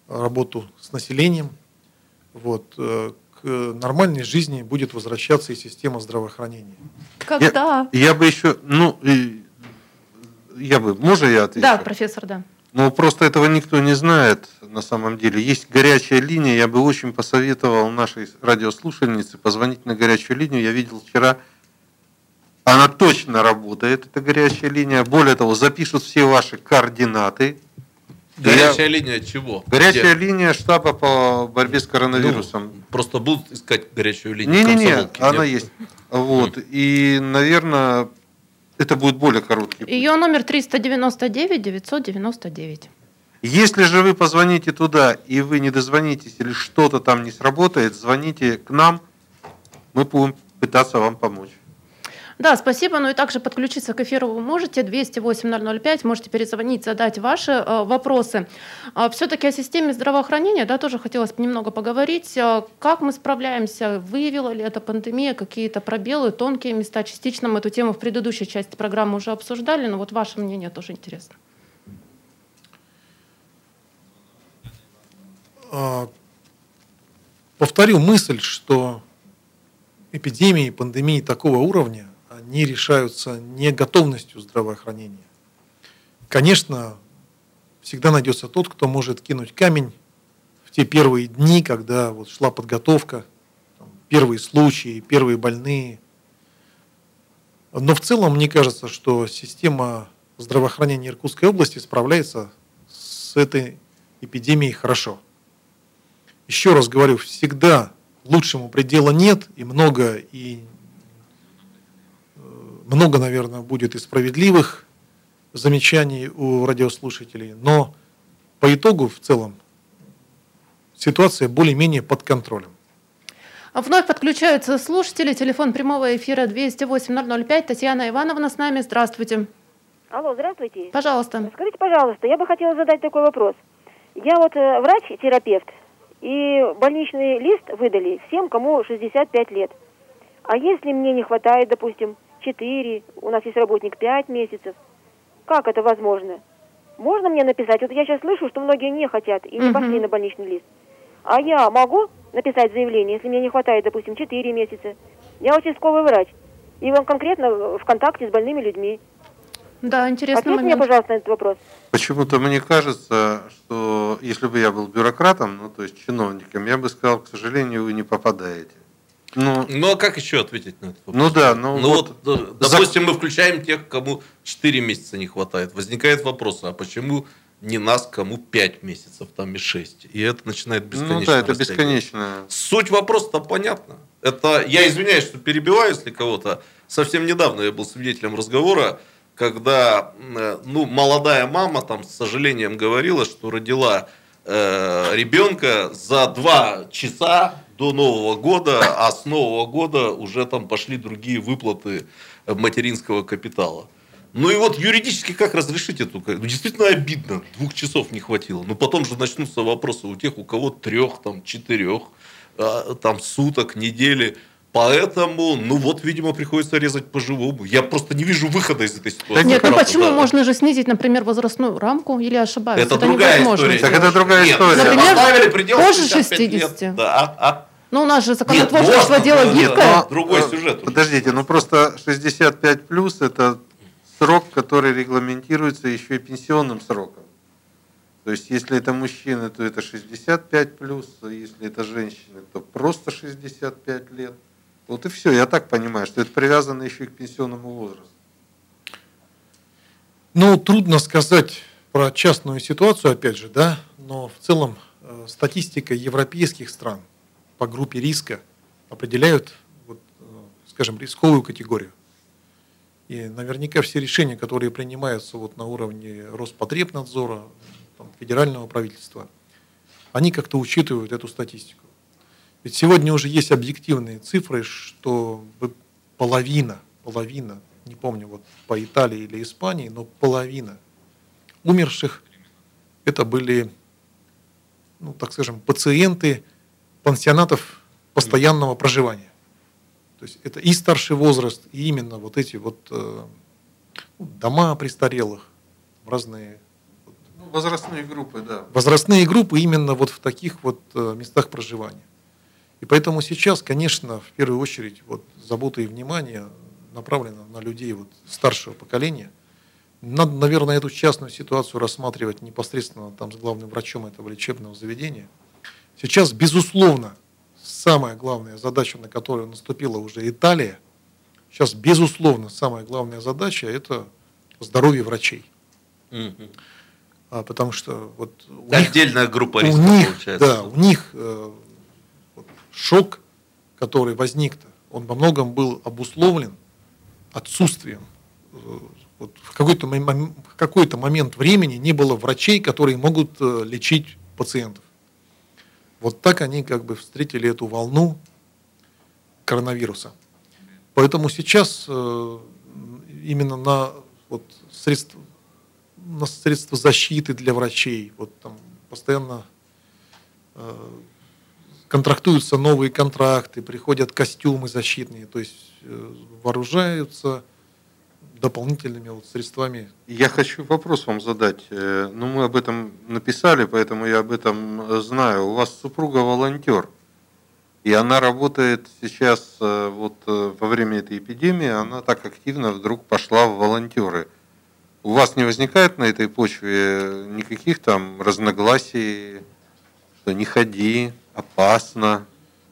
работу с населением. Вот. К нормальной жизни будет возвращаться и система здравоохранения. Когда? Я, я бы еще, ну, я бы, можно я отвечу? Да, профессор, да. Ну, просто этого никто не знает на самом деле. Есть горячая линия, я бы очень посоветовал нашей радиослушательнице позвонить на горячую линию. Я видел вчера, она точно работает, эта горячая линия. Более того, запишут все ваши координаты. Горячая я... линия чего? Горячая Где? линия штаба по борьбе с коронавирусом. Ну, просто будут искать горячую линию. Не-не-не, она есть. Вот. И, наверное, это будет более короткий. Ее номер 399 999. Если же вы позвоните туда, и вы не дозвонитесь, или что-то там не сработает, звоните к нам, мы будем пытаться вам помочь. Да, спасибо. Ну и также подключиться к эфиру вы можете. 208-005, можете перезвонить, задать ваши э, вопросы. А, Все-таки о системе здравоохранения, да, тоже хотелось немного поговорить. А, как мы справляемся? Выявила ли эта пандемия какие-то пробелы, тонкие места? Частично мы эту тему в предыдущей части программы уже обсуждали, но вот ваше мнение тоже интересно. А, повторю мысль, что эпидемии, пандемии такого уровня они решаются не готовностью здравоохранения. Конечно, всегда найдется тот, кто может кинуть камень в те первые дни, когда вот шла подготовка, там, первые случаи, первые больные. Но в целом мне кажется, что система здравоохранения Иркутской области справляется с этой эпидемией хорошо. Еще раз говорю, всегда лучшему предела нет, и много и много, наверное, будет и справедливых замечаний у радиослушателей, но по итогу в целом ситуация более-менее под контролем. Вновь подключаются слушатели. Телефон прямого эфира 208-005. Татьяна Ивановна с нами. Здравствуйте. Алло, здравствуйте. Пожалуйста. Скажите, пожалуйста, я бы хотела задать такой вопрос. Я вот э, врач-терапевт, и больничный лист выдали всем, кому 65 лет. А если мне не хватает, допустим, 4, у нас есть работник 5 месяцев. Как это возможно? Можно мне написать? Вот я сейчас слышу, что многие не хотят и не угу. пошли на больничный лист. А я могу написать заявление, если мне не хватает, допустим, 4 месяца? Я участковый врач. И вам конкретно в контакте с больными людьми. Да, интересный Ответь мне, пожалуйста, на этот вопрос. Почему-то мне кажется, что если бы я был бюрократом, ну то есть чиновником, я бы сказал, к сожалению, вы не попадаете. Ну, ну а как еще ответить на это? Ну да, ну, ну вот, вот допустим, мы включаем тех, кому 4 месяца не хватает. Возникает вопрос, а почему не нас, кому 5 месяцев, там и 6. И это начинает бесконечно Ну да, это бесконечно. Суть вопроса-то понятна. Это, я извиняюсь, что перебиваю, если кого-то. Совсем недавно я был свидетелем разговора, когда э, ну, молодая мама там с сожалением говорила, что родила э, ребенка за два часа до Нового года, а с Нового года уже там пошли другие выплаты материнского капитала. Ну и вот юридически как разрешить эту? Ну, действительно обидно, двух часов не хватило. Но потом же начнутся вопросы у тех, у кого трех, там, четырех, а, там, суток, недели. Поэтому, ну вот, видимо, приходится резать по-живому. Я просто не вижу выхода из этой ситуации. Нет, ну почему? Да. Можно же снизить, например, возрастную рамку, или ошибаюсь? Это, это другая невозможно. история. Так это другая Нет, история. Например, предел позже 60. Лет. Да, а, а? Ну, у нас же законотворчество Нет, дело гибкое. Другой сюжет. Подождите, ну просто 65 плюс это срок, который регламентируется еще и пенсионным сроком. То есть, если это мужчины, то это 65 плюс, а если это женщины, то просто 65 лет. Вот и все. Я так понимаю, что это привязано еще и к пенсионному возрасту. Ну, трудно сказать про частную ситуацию, опять же, да, но в целом э, статистика европейских стран по группе риска определяют, вот, э, скажем, рисковую категорию. И наверняка все решения, которые принимаются вот на уровне Роспотребнадзора, там, федерального правительства, они как-то учитывают эту статистику. Ведь сегодня уже есть объективные цифры, что половина, половина, не помню, вот по Италии или Испании, но половина умерших это были, ну, так скажем, пациенты пансионатов постоянного проживания. То есть это и старший возраст, и именно вот эти вот э, ну, дома престарелых, разные ну, возрастные группы, да. Возрастные группы именно вот в таких вот э, местах проживания. И поэтому сейчас, конечно, в первую очередь вот забота и внимание направлено на людей вот старшего поколения. Надо, наверное, эту частную ситуацию рассматривать непосредственно там с главным врачом этого лечебного заведения. Сейчас, безусловно, самая главная задача, на которую наступила уже Италия, сейчас, безусловно, самая главная задача – это здоровье врачей. Угу. А, потому что вот у Отдельная них, группа риска, у них, получается. Да, у них э, вот, шок, который возник-то, он во многом был обусловлен отсутствием. Э, вот в какой-то в какой момент времени не было врачей, которые могут э, лечить пациентов. Вот так они как бы встретили эту волну коронавируса. Поэтому сейчас э, именно на вот, средства, на средства защиты для врачей, вот там постоянно э, контрактуются новые контракты, приходят костюмы защитные, то есть э, вооружаются дополнительными вот средствами. Я хочу вопрос вам задать. Э, ну, мы об этом написали, поэтому я об этом э, знаю. У вас супруга волонтер, и она работает сейчас, э, вот во время этой эпидемии, она так активно вдруг пошла в волонтеры. У вас не возникает на этой почве никаких там разногласий, что не ходи, опасно?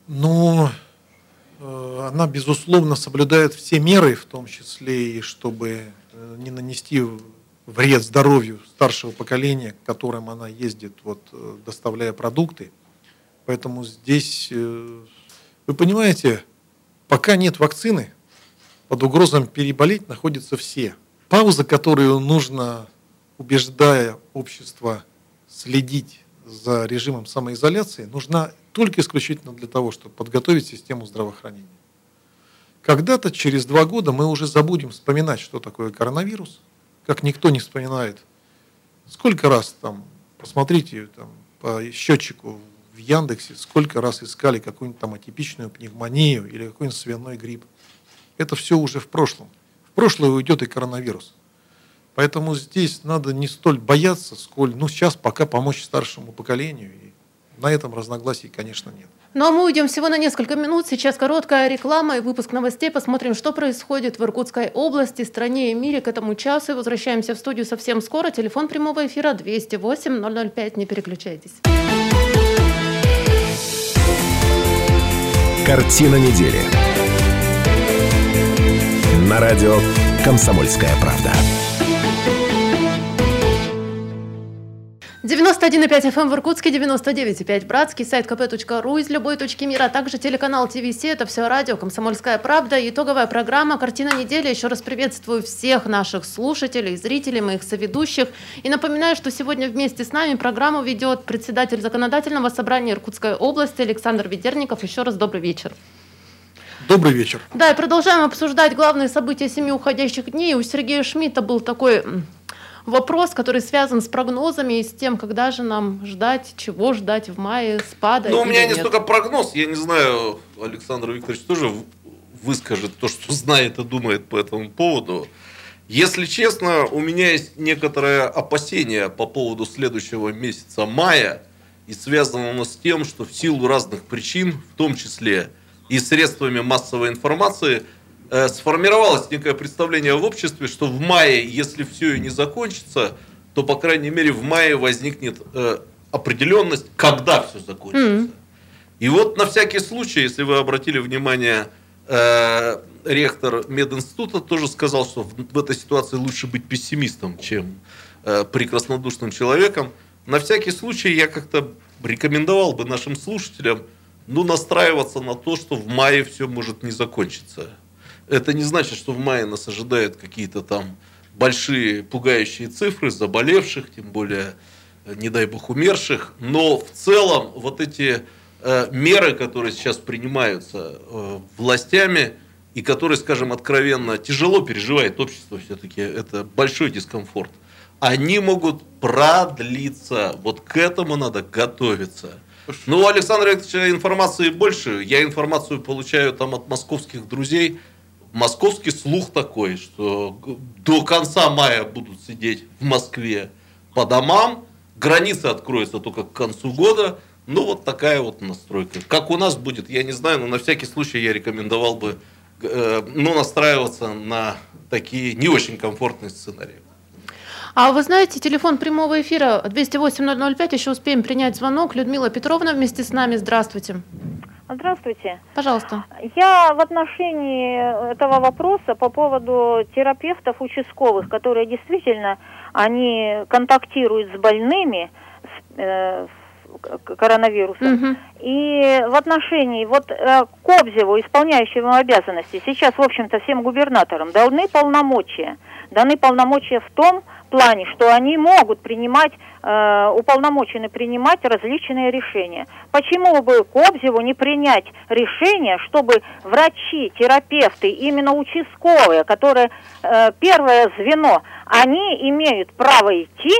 Ну, Э, она, безусловно, соблюдает все меры, в том числе и чтобы э, не нанести вред здоровью старшего поколения, к которым она ездит, вот, э, доставляя продукты. Поэтому здесь, вы понимаете, пока нет вакцины, под угрозом переболеть находятся все. Пауза, которую нужно, убеждая общество следить за режимом самоизоляции, нужна только исключительно для того, чтобы подготовить систему здравоохранения. Когда-то, через два года, мы уже забудем вспоминать, что такое коронавирус, как никто не вспоминает. Сколько раз там, посмотрите там, по счетчику в Яндексе, сколько раз искали какую-нибудь там атипичную пневмонию или какой-нибудь свиной грипп. Это все уже в прошлом. В прошлое уйдет и коронавирус. Поэтому здесь надо не столь бояться, сколь, ну, сейчас пока помочь старшему поколению и на этом разногласий, конечно, нет. Ну а мы уйдем всего на несколько минут. Сейчас короткая реклама и выпуск новостей. Посмотрим, что происходит в Иркутской области, стране и мире к этому часу. И возвращаемся в студию совсем скоро. Телефон прямого эфира 208 005. Не переключайтесь. Картина недели. На радио «Комсомольская правда». 91,5 FM эм в Иркутске, 99,5 Братский, сайт kp.ru из любой точки мира, а также телеканал ТВС, это все радио «Комсомольская правда», итоговая программа «Картина недели». Еще раз приветствую всех наших слушателей, зрителей, моих соведущих. И напоминаю, что сегодня вместе с нами программу ведет председатель Законодательного собрания Иркутской области Александр Ведерников. Еще раз добрый вечер. Добрый вечер. Да, и продолжаем обсуждать главные события семи уходящих дней. У Сергея Шмидта был такой вопрос, который связан с прогнозами и с тем, когда же нам ждать, чего ждать в мае, спада. Ну, у меня не столько прогноз, я не знаю, Александр Викторович тоже выскажет то, что знает и думает по этому поводу. Если честно, у меня есть некоторое опасение по поводу следующего месяца мая, и связано оно с тем, что в силу разных причин, в том числе и средствами массовой информации – сформировалось некое представление в обществе, что в мае, если все и не закончится, то, по крайней мере, в мае возникнет э, определенность, когда все закончится. Mm-hmm. И вот на всякий случай, если вы обратили внимание, э, ректор мединститута тоже сказал, что в, в этой ситуации лучше быть пессимистом, чем э, прекраснодушным человеком. На всякий случай я как-то рекомендовал бы нашим слушателям ну, настраиваться на то, что в мае все может не закончиться. Это не значит, что в мае нас ожидают какие-то там большие пугающие цифры заболевших, тем более, э, не дай бог, умерших. Но в целом вот эти э, меры, которые сейчас принимаются э, властями, и которые, скажем откровенно, тяжело переживает общество все-таки, это большой дискомфорт, они могут продлиться. Вот к этому надо готовиться. Ну, у Александра Викторовича информации больше. Я информацию получаю там от московских друзей московский слух такой, что до конца мая будут сидеть в Москве по домам, границы откроются только к концу года. Ну, вот такая вот настройка. Как у нас будет, я не знаю, но на всякий случай я рекомендовал бы э, ну, настраиваться на такие не очень комфортные сценарии. А вы знаете, телефон прямого эфира 208-005, еще успеем принять звонок. Людмила Петровна вместе с нами. Здравствуйте. Здравствуйте. Пожалуйста. Я в отношении этого вопроса по поводу терапевтов участковых, которые действительно, они контактируют с больными, с, э, коронавирусом. Угу. И в отношении вот э, Кобзеву, исполняющему обязанности, сейчас, в общем-то, всем губернаторам даны полномочия. Даны полномочия в том, плане, что они могут принимать, э, уполномочены принимать различные решения. Почему бы Кобзеву не принять решение, чтобы врачи, терапевты, именно участковые, которые э, первое звено, они имеют право идти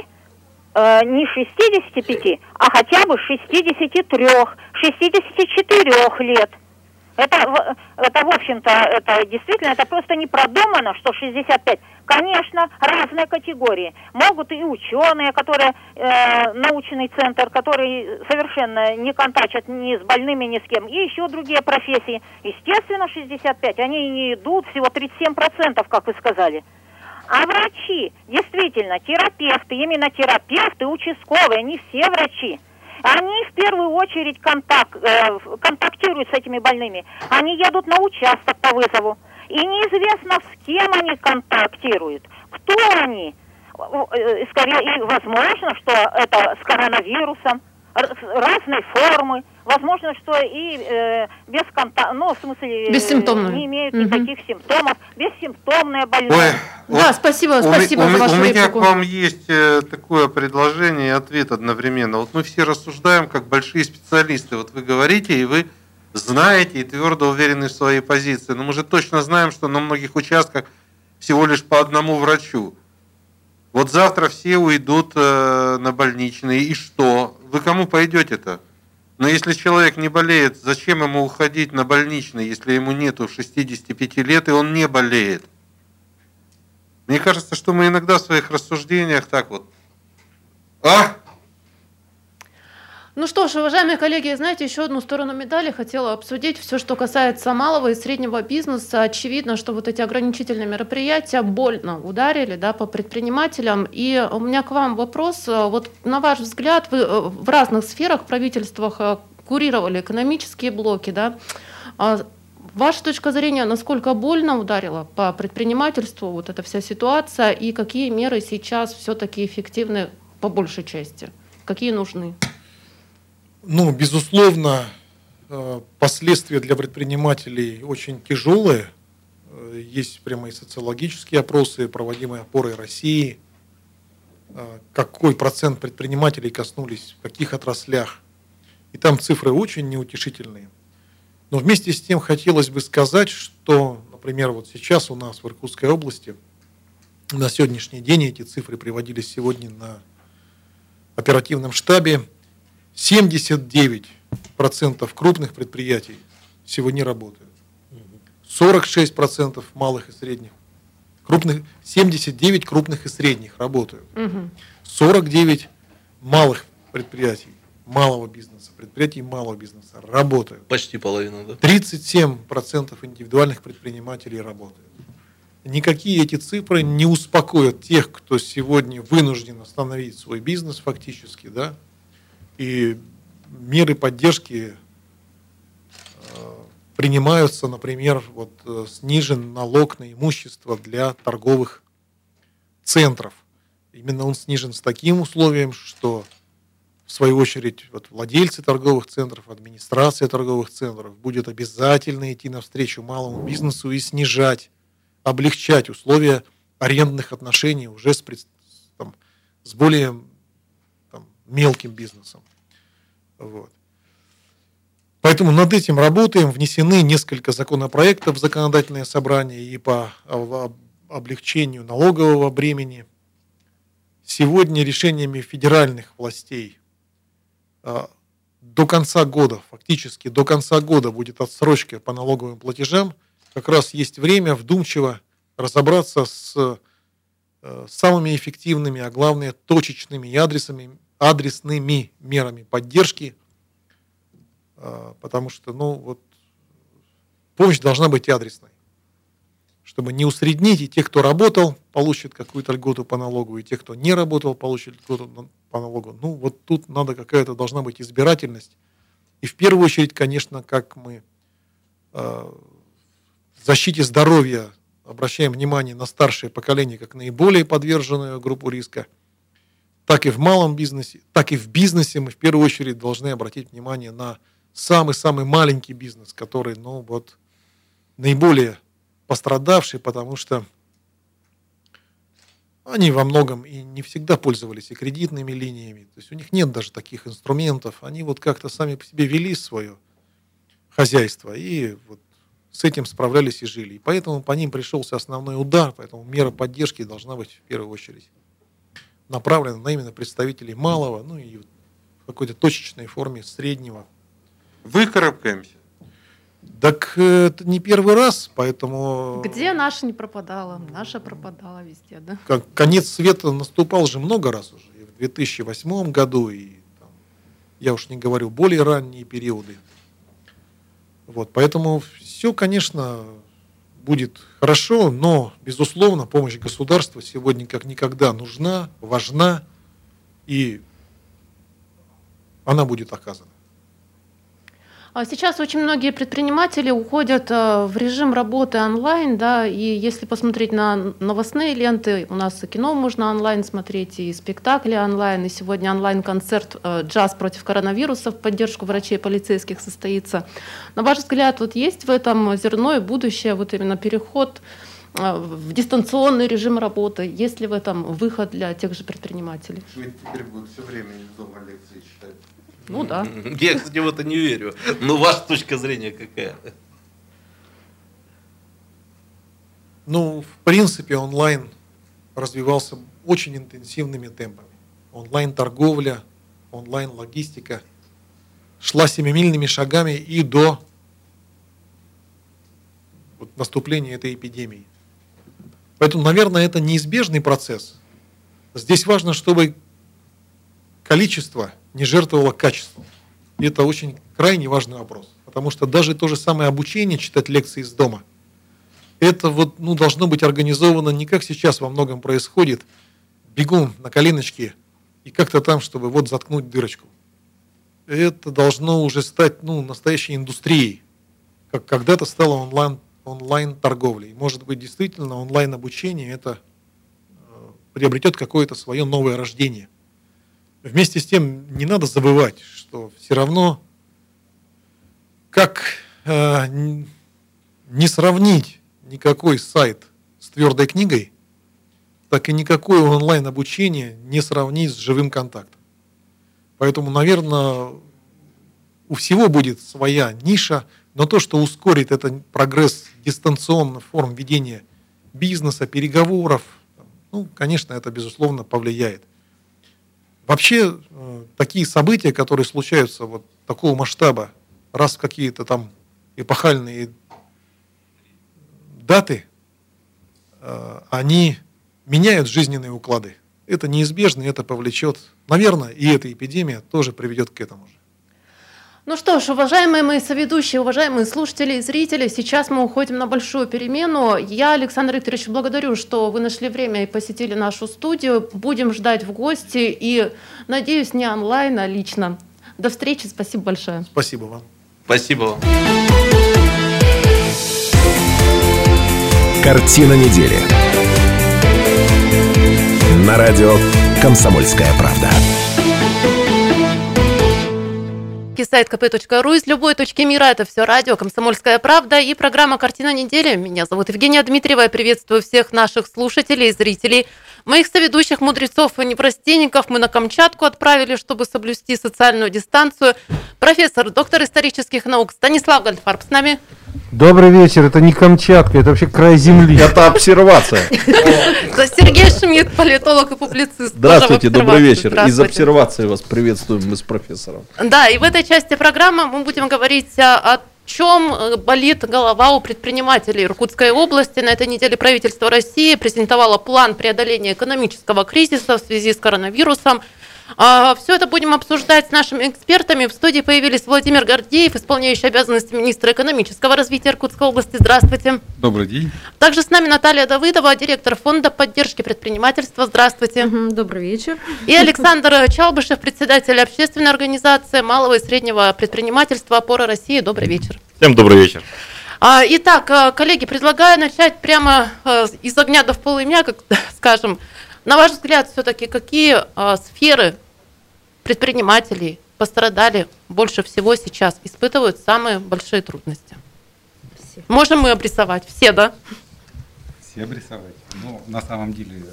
э, не 65, а хотя бы 63, 64 лет. Это, это в общем-то, это действительно, это просто не продумано, что 65. Конечно, разные категории. Могут и ученые, которые, э, научный центр, который совершенно не контачат ни с больными, ни с кем, и еще другие профессии. Естественно, 65, они не идут, всего 37%, как вы сказали. А врачи, действительно, терапевты, именно терапевты, участковые, не все врачи. Они в первую очередь контакт, э, контактируют с этими больными. Они едут на участок по вызову. И неизвестно, с кем они контактируют, кто они. Э, скорее, и возможно, что это с коронавирусом, разной формы. Возможно, что и э, без контакта, ну, в смысле, Бессимптомные. не имеют угу. никаких симптомов, бессимптомные больные. Ой, да, спасибо, спасибо у, за вашу У меня реплику. к вам есть э, такое предложение и ответ одновременно. Вот мы все рассуждаем как большие специалисты. Вот вы говорите, и вы знаете и твердо уверены в своей позиции. Но мы же точно знаем, что на многих участках всего лишь по одному врачу. Вот завтра все уйдут э, на больничные, и что? Вы кому пойдете-то? Но если человек не болеет, зачем ему уходить на больничный, если ему нету 65 лет и он не болеет? Мне кажется, что мы иногда в своих рассуждениях так вот, а, ну что ж, уважаемые коллеги, знаете, еще одну сторону медали хотела обсудить. Все, что касается малого и среднего бизнеса. Очевидно, что вот эти ограничительные мероприятия больно ударили да, по предпринимателям. И у меня к вам вопрос. Вот на ваш взгляд, вы э, в разных сферах, правительствах э, курировали экономические блоки, да, А ваша точка зрения, насколько больно ударила по предпринимательству вот эта вся ситуация и какие меры сейчас все-таки эффективны по большей части? Какие нужны? Ну, безусловно, э, последствия для предпринимателей очень тяжелые. Э, есть прямо и социологические опросы, проводимые опорой России. Э, какой процент предпринимателей коснулись в каких отраслях. И там цифры очень неутешительные. Но вместе с тем хотелось бы сказать, что, например, вот сейчас у нас в Иркутской области на сегодняшний день эти цифры приводились сегодня на оперативном штабе 79% крупных предприятий сегодня работают. 46% малых и средних. Крупных, 79 крупных и средних работают. 49 малых предприятий, малого бизнеса, предприятий малого бизнеса работают. Почти половина, да? 37% индивидуальных предпринимателей работают никакие эти цифры не успокоят тех, кто сегодня вынужден остановить свой бизнес фактически, да, и меры поддержки э, принимаются, например, вот э, снижен налог на имущество для торговых центров. Именно он снижен с таким условием, что в свою очередь вот владельцы торговых центров, администрация торговых центров будет обязательно идти навстречу малому бизнесу и снижать облегчать условия арендных отношений уже с, там, с более там, мелким бизнесом. Вот. Поэтому над этим работаем. Внесены несколько законопроектов в законодательное собрание и по облегчению налогового бремени. Сегодня решениями федеральных властей а, до конца года, фактически до конца года будет отсрочка по налоговым платежам – как раз есть время вдумчиво разобраться с э, самыми эффективными, а главное точечными и адресами, адресными мерами поддержки, э, потому что ну, вот, помощь должна быть адресной, чтобы не усреднить, и те, кто работал, получат какую-то льготу по налогу, и те, кто не работал, получат льготу по налогу. Ну, вот тут надо какая-то должна быть избирательность. И в первую очередь, конечно, как мы э, защите здоровья обращаем внимание на старшее поколение как наиболее подверженную группу риска, так и в малом бизнесе, так и в бизнесе мы в первую очередь должны обратить внимание на самый-самый маленький бизнес, который, ну вот, наиболее пострадавший, потому что они во многом и не всегда пользовались и кредитными линиями, то есть у них нет даже таких инструментов, они вот как-то сами по себе вели свое хозяйство и вот с этим справлялись и жили. И поэтому по ним пришелся основной удар, поэтому мера поддержки должна быть в первую очередь направлена на именно представителей малого, ну и в какой-то точечной форме среднего. Выкарабкаемся. Так э, это не первый раз, поэтому... Где наша не пропадала? Наша пропадала везде, да? Как, конец света наступал же много раз уже. И в 2008 году, и там, я уж не говорю, более ранние периоды. Вот, поэтому все, конечно, будет хорошо, но, безусловно, помощь государства сегодня как никогда нужна, важна, и она будет оказана. А сейчас очень многие предприниматели уходят э, в режим работы онлайн, да, и если посмотреть на новостные ленты, у нас и кино можно онлайн смотреть, и спектакли онлайн, и сегодня онлайн-концерт э, «Джаз против коронавируса» в поддержку врачей и полицейских состоится. На ваш взгляд, вот есть в этом зерно и будущее, вот именно переход э, в дистанционный режим работы? Есть ли в этом выход для тех же предпринимателей? Теперь будут все время из дома лекции читать. Ну да. Я, кстати, в это не верю. Но ваша точка зрения какая? Ну, в принципе, онлайн развивался очень интенсивными темпами. Онлайн-торговля, онлайн-логистика шла семимильными шагами и до вот, наступления этой эпидемии. Поэтому, наверное, это неизбежный процесс. Здесь важно, чтобы количество не жертвовало качеством. И это очень крайне важный вопрос. Потому что даже то же самое обучение, читать лекции из дома, это вот, ну, должно быть организовано не как сейчас во многом происходит, бегом на коленочки и как-то там, чтобы вот заткнуть дырочку. Это должно уже стать ну, настоящей индустрией. как когда-то стало онлайн, онлайн-торговлей. Может быть, действительно онлайн-обучение это э, приобретет какое-то свое новое рождение. Вместе с тем не надо забывать, что все равно как э, не сравнить никакой сайт с твердой книгой, так и никакое онлайн-обучение не сравнить с живым контактом. Поэтому, наверное, у всего будет своя ниша, но то, что ускорит этот прогресс дистанционных форм ведения бизнеса, переговоров, ну, конечно, это, безусловно, повлияет. Вообще, э, такие события, которые случаются вот такого масштаба, раз какие-то там эпохальные даты, э, они меняют жизненные уклады. Это неизбежно, это повлечет, наверное, и эта эпидемия тоже приведет к этому же. Ну что ж, уважаемые мои соведущие, уважаемые слушатели и зрители, сейчас мы уходим на большую перемену. Я, Александр Викторович, благодарю, что вы нашли время и посетили нашу студию. Будем ждать в гости и, надеюсь, не онлайн, а лично. До встречи, спасибо большое. Спасибо вам. Спасибо вам. Картина недели. На радио «Комсомольская правда» сайт kp.ru из любой точки мира. Это все радио «Комсомольская правда» и программа «Картина недели». Меня зовут Евгения Дмитриева. Я приветствую всех наших слушателей и зрителей. Моих соведущих мудрецов и непростенников мы на Камчатку отправили, чтобы соблюсти социальную дистанцию. Профессор, доктор исторических наук Станислав Гольдфарб с нами. Добрый вечер. Это не Камчатка, это вообще край земли. Это обсервация. Сергей Шмидт, политолог и публицист. Здравствуйте, добрый вечер. Из обсервации вас приветствуем мы с профессором. Да, и в этой части программы мы будем говорить о чем э, болит голова у предпринимателей Иркутской области. На этой неделе правительство России презентовало план преодоления экономического кризиса в связи с коронавирусом. А, Все это будем обсуждать с нашими экспертами. В студии появились Владимир Гордеев, исполняющий обязанности министра экономического развития Иркутской области. Здравствуйте. Добрый день. Также с нами Наталья Давыдова, директор фонда поддержки предпринимательства. Здравствуйте. Добрый вечер. И Александр Чалбышев, председатель общественной организации малого и среднего предпринимательства «Опора России». Добрый вечер. Всем добрый вечер. А, итак, э, коллеги, предлагаю начать прямо э, из огня до полымя, как скажем, на ваш взгляд, все-таки какие а, сферы предпринимателей пострадали больше всего сейчас, испытывают самые большие трудности? Все. Можем мы обрисовать? Все, да? Все обрисовать. Ну, на самом деле, э,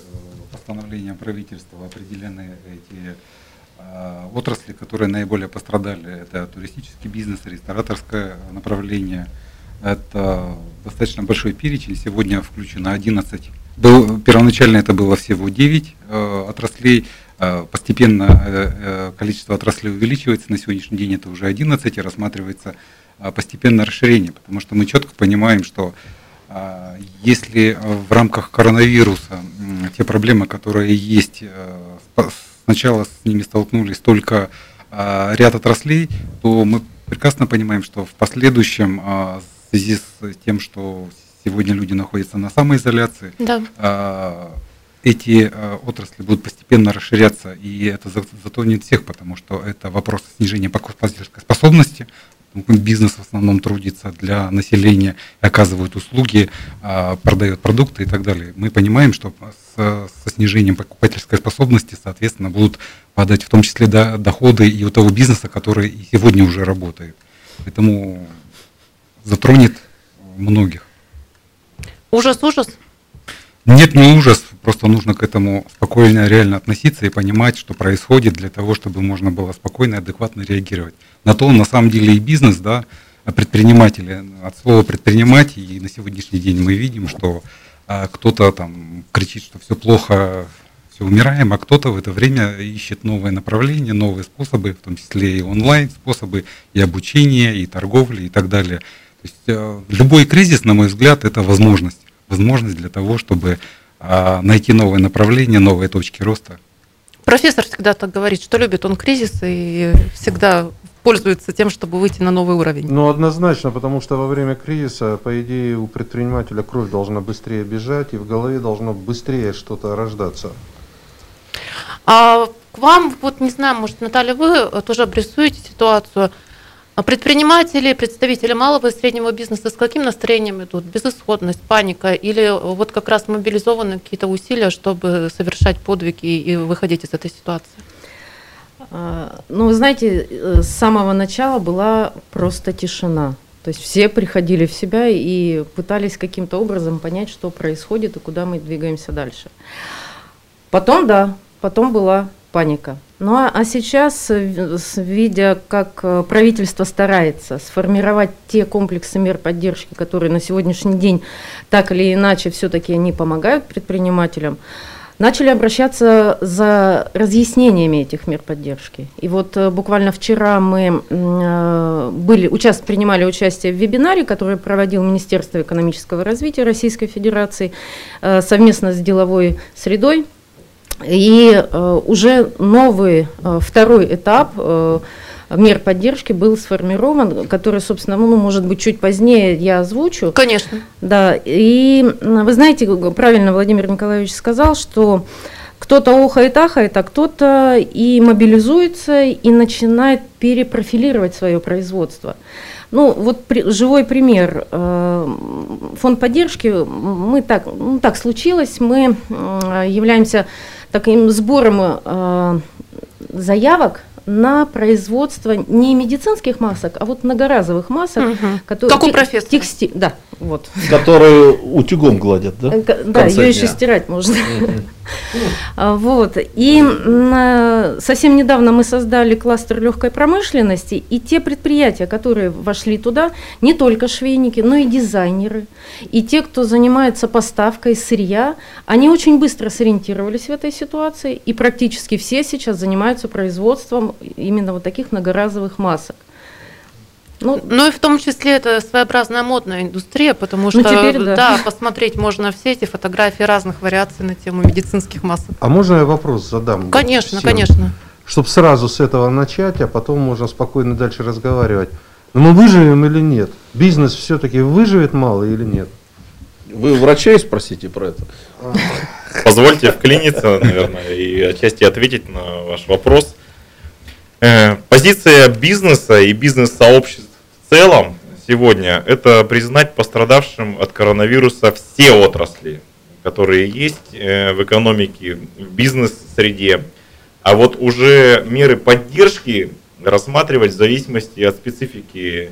постановлением правительства определены эти э, отрасли, которые наиболее пострадали. Это туристический бизнес, рестораторское направление. Это достаточно большой перечень. Сегодня включено 11 был, первоначально это было всего 9 э, отраслей, э, постепенно э, э, количество отраслей увеличивается, на сегодняшний день это уже 11 и рассматривается э, постепенное расширение, потому что мы четко понимаем, что э, если в рамках коронавируса э, те проблемы, которые есть, э, сначала с ними столкнулись только э, ряд отраслей, то мы прекрасно понимаем, что в последующем э, в связи с тем, что Сегодня люди находятся на самоизоляции. Да. А, эти а, отрасли будут постепенно расширяться, и это затонет всех, потому что это вопрос снижения покупательской способности. Бизнес в основном трудится для населения, оказывает услуги, а, продает продукты и так далее. Мы понимаем, что со снижением покупательской способности, соответственно, будут падать в том числе доходы и у того бизнеса, который и сегодня уже работает. Поэтому затронет многих. Ужас, ужас? Нет, не ужас, просто нужно к этому спокойно, реально относиться и понимать, что происходит для того, чтобы можно было спокойно и адекватно реагировать. На то, на самом деле, и бизнес, да, а предприниматели, от слова предпринимать, и на сегодняшний день мы видим, что а, кто-то там кричит, что все плохо, все умираем, а кто-то в это время ищет новые направления, новые способы, в том числе и онлайн способы, и обучения, и торговли, и так далее. То есть э, любой кризис, на мой взгляд, это возможность возможность для того, чтобы а, найти новые направления, новые точки роста. Профессор всегда так говорит, что любит он кризис и всегда пользуется тем, чтобы выйти на новый уровень. Ну, однозначно, потому что во время кризиса, по идее, у предпринимателя кровь должна быстрее бежать, и в голове должно быстрее что-то рождаться. А к вам, вот не знаю, может, Наталья, вы тоже обрисуете ситуацию. А предприниматели, представители малого и среднего бизнеса с каким настроением идут? Безысходность, паника или вот как раз мобилизованы какие-то усилия, чтобы совершать подвиги и выходить из этой ситуации? А, ну, вы знаете, э, с самого начала была просто тишина. То есть все приходили в себя и пытались каким-то образом понять, что происходит и куда мы двигаемся дальше. Потом, да, потом была паника. Ну а, а сейчас, э, видя, как э, правительство старается сформировать те комплексы мер поддержки, которые на сегодняшний день так или иначе все-таки они помогают предпринимателям, начали обращаться за разъяснениями этих мер поддержки. И вот э, буквально вчера мы были, участ, принимали участие в вебинаре, который проводил Министерство экономического развития Российской Федерации совместно с деловой средой и э, уже новый э, второй этап э, мер поддержки был сформирован, который, собственно, ну, может быть, чуть позднее я озвучу. Конечно. Да, и вы знаете, правильно Владимир Николаевич сказал, что кто-то охает, ахает, а кто-то и мобилизуется, и начинает перепрофилировать свое производство. Ну, вот при, живой пример. Фонд поддержки, мы так, ну, так случилось, мы являемся таким сбором э, заявок на производство не медицинских масок, а вот многоразовых масок. Угу. Которые, как у профессора. Тексти, да, вот. Которые утюгом гладят, да? Да, ее еще стирать можно. А, вот. И совсем недавно мы создали кластер легкой промышленности, и те предприятия, которые вошли туда, не только швейники, но и дизайнеры, и те, кто занимается поставкой сырья, они очень быстро сориентировались в этой ситуации, и практически все сейчас занимаются производством именно вот таких многоразовых масок. Ну, ну и в том числе это своеобразная модная индустрия, потому ну, что ну, теперь, да. да, посмотреть можно все эти фотографии разных вариаций на тему медицинских масок. А можно я вопрос задам? Конечно, всем? конечно. Чтобы сразу с этого начать, а потом можно спокойно дальше разговаривать. Но мы выживем или нет? Бизнес все-таки выживет мало или нет? Вы врачей спросите про это. Позвольте вклиниться, наверное, и отчасти ответить на ваш вопрос. Э, позиция бизнеса и бизнес-сообществ в целом сегодня – это признать пострадавшим от коронавируса все отрасли, которые есть э, в экономике, в бизнес-среде. А вот уже меры поддержки рассматривать в зависимости от специфики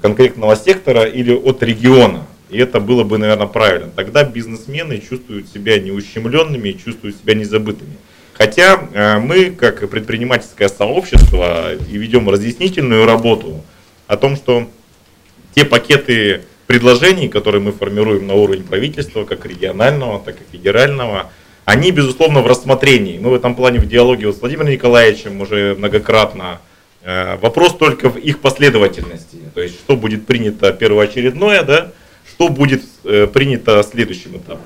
конкретного сектора или от региона. И это было бы, наверное, правильно. Тогда бизнесмены чувствуют себя неущемленными чувствуют себя незабытыми. Хотя э, мы, как предпринимательское сообщество, и ведем разъяснительную работу о том, что те пакеты предложений, которые мы формируем на уровне правительства, как регионального, так и федерального, они, безусловно, в рассмотрении. Мы в этом плане в диалоге с Владимиром Николаевичем уже многократно. Э, вопрос только в их последовательности. То есть, что будет принято первоочередное, да, что будет э, принято следующим этапом.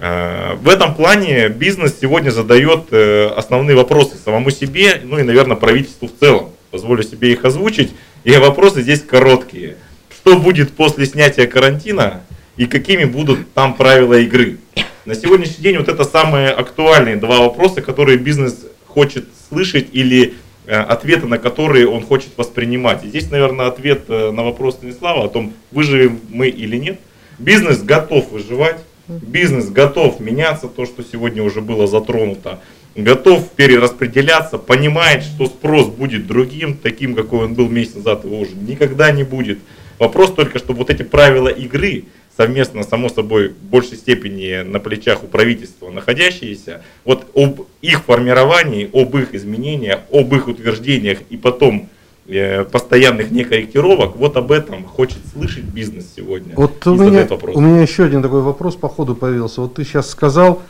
Э, в этом плане бизнес сегодня задает основные вопросы самому себе, ну и, наверное, правительству в целом. Позволю себе их озвучить. И вопросы здесь короткие. Что будет после снятия карантина и какими будут там правила игры? На сегодняшний день вот это самые актуальные два вопроса, которые бизнес хочет слышать или э, ответы на которые он хочет воспринимать. И здесь, наверное, ответ на вопрос Станислава о том, выживем мы или нет. Бизнес готов выживать, Бизнес готов меняться, то, что сегодня уже было затронуто, готов перераспределяться, понимает, что спрос будет другим, таким, какой он был месяц назад, его уже никогда не будет. Вопрос только, чтобы вот эти правила игры, совместно, само собой, в большей степени на плечах у правительства находящиеся, вот об их формировании, об их изменениях, об их утверждениях и потом Э, постоянных некорректировок, вот об этом хочет слышать бизнес сегодня. Вот у меня, у меня еще один такой вопрос по ходу появился. Вот ты сейчас сказал,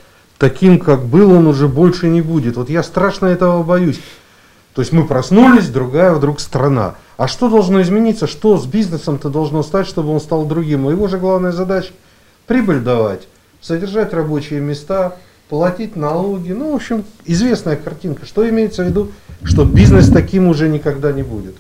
таким как был он уже больше не будет. Вот я страшно этого боюсь. То есть мы проснулись, другая вдруг страна. А что должно измениться? Что с бизнесом-то должно стать, чтобы он стал другим? Его же главная задача прибыль давать, содержать рабочие места, платить налоги. Ну, в общем, известная картинка. Что имеется в виду что бизнес таким уже никогда не будет.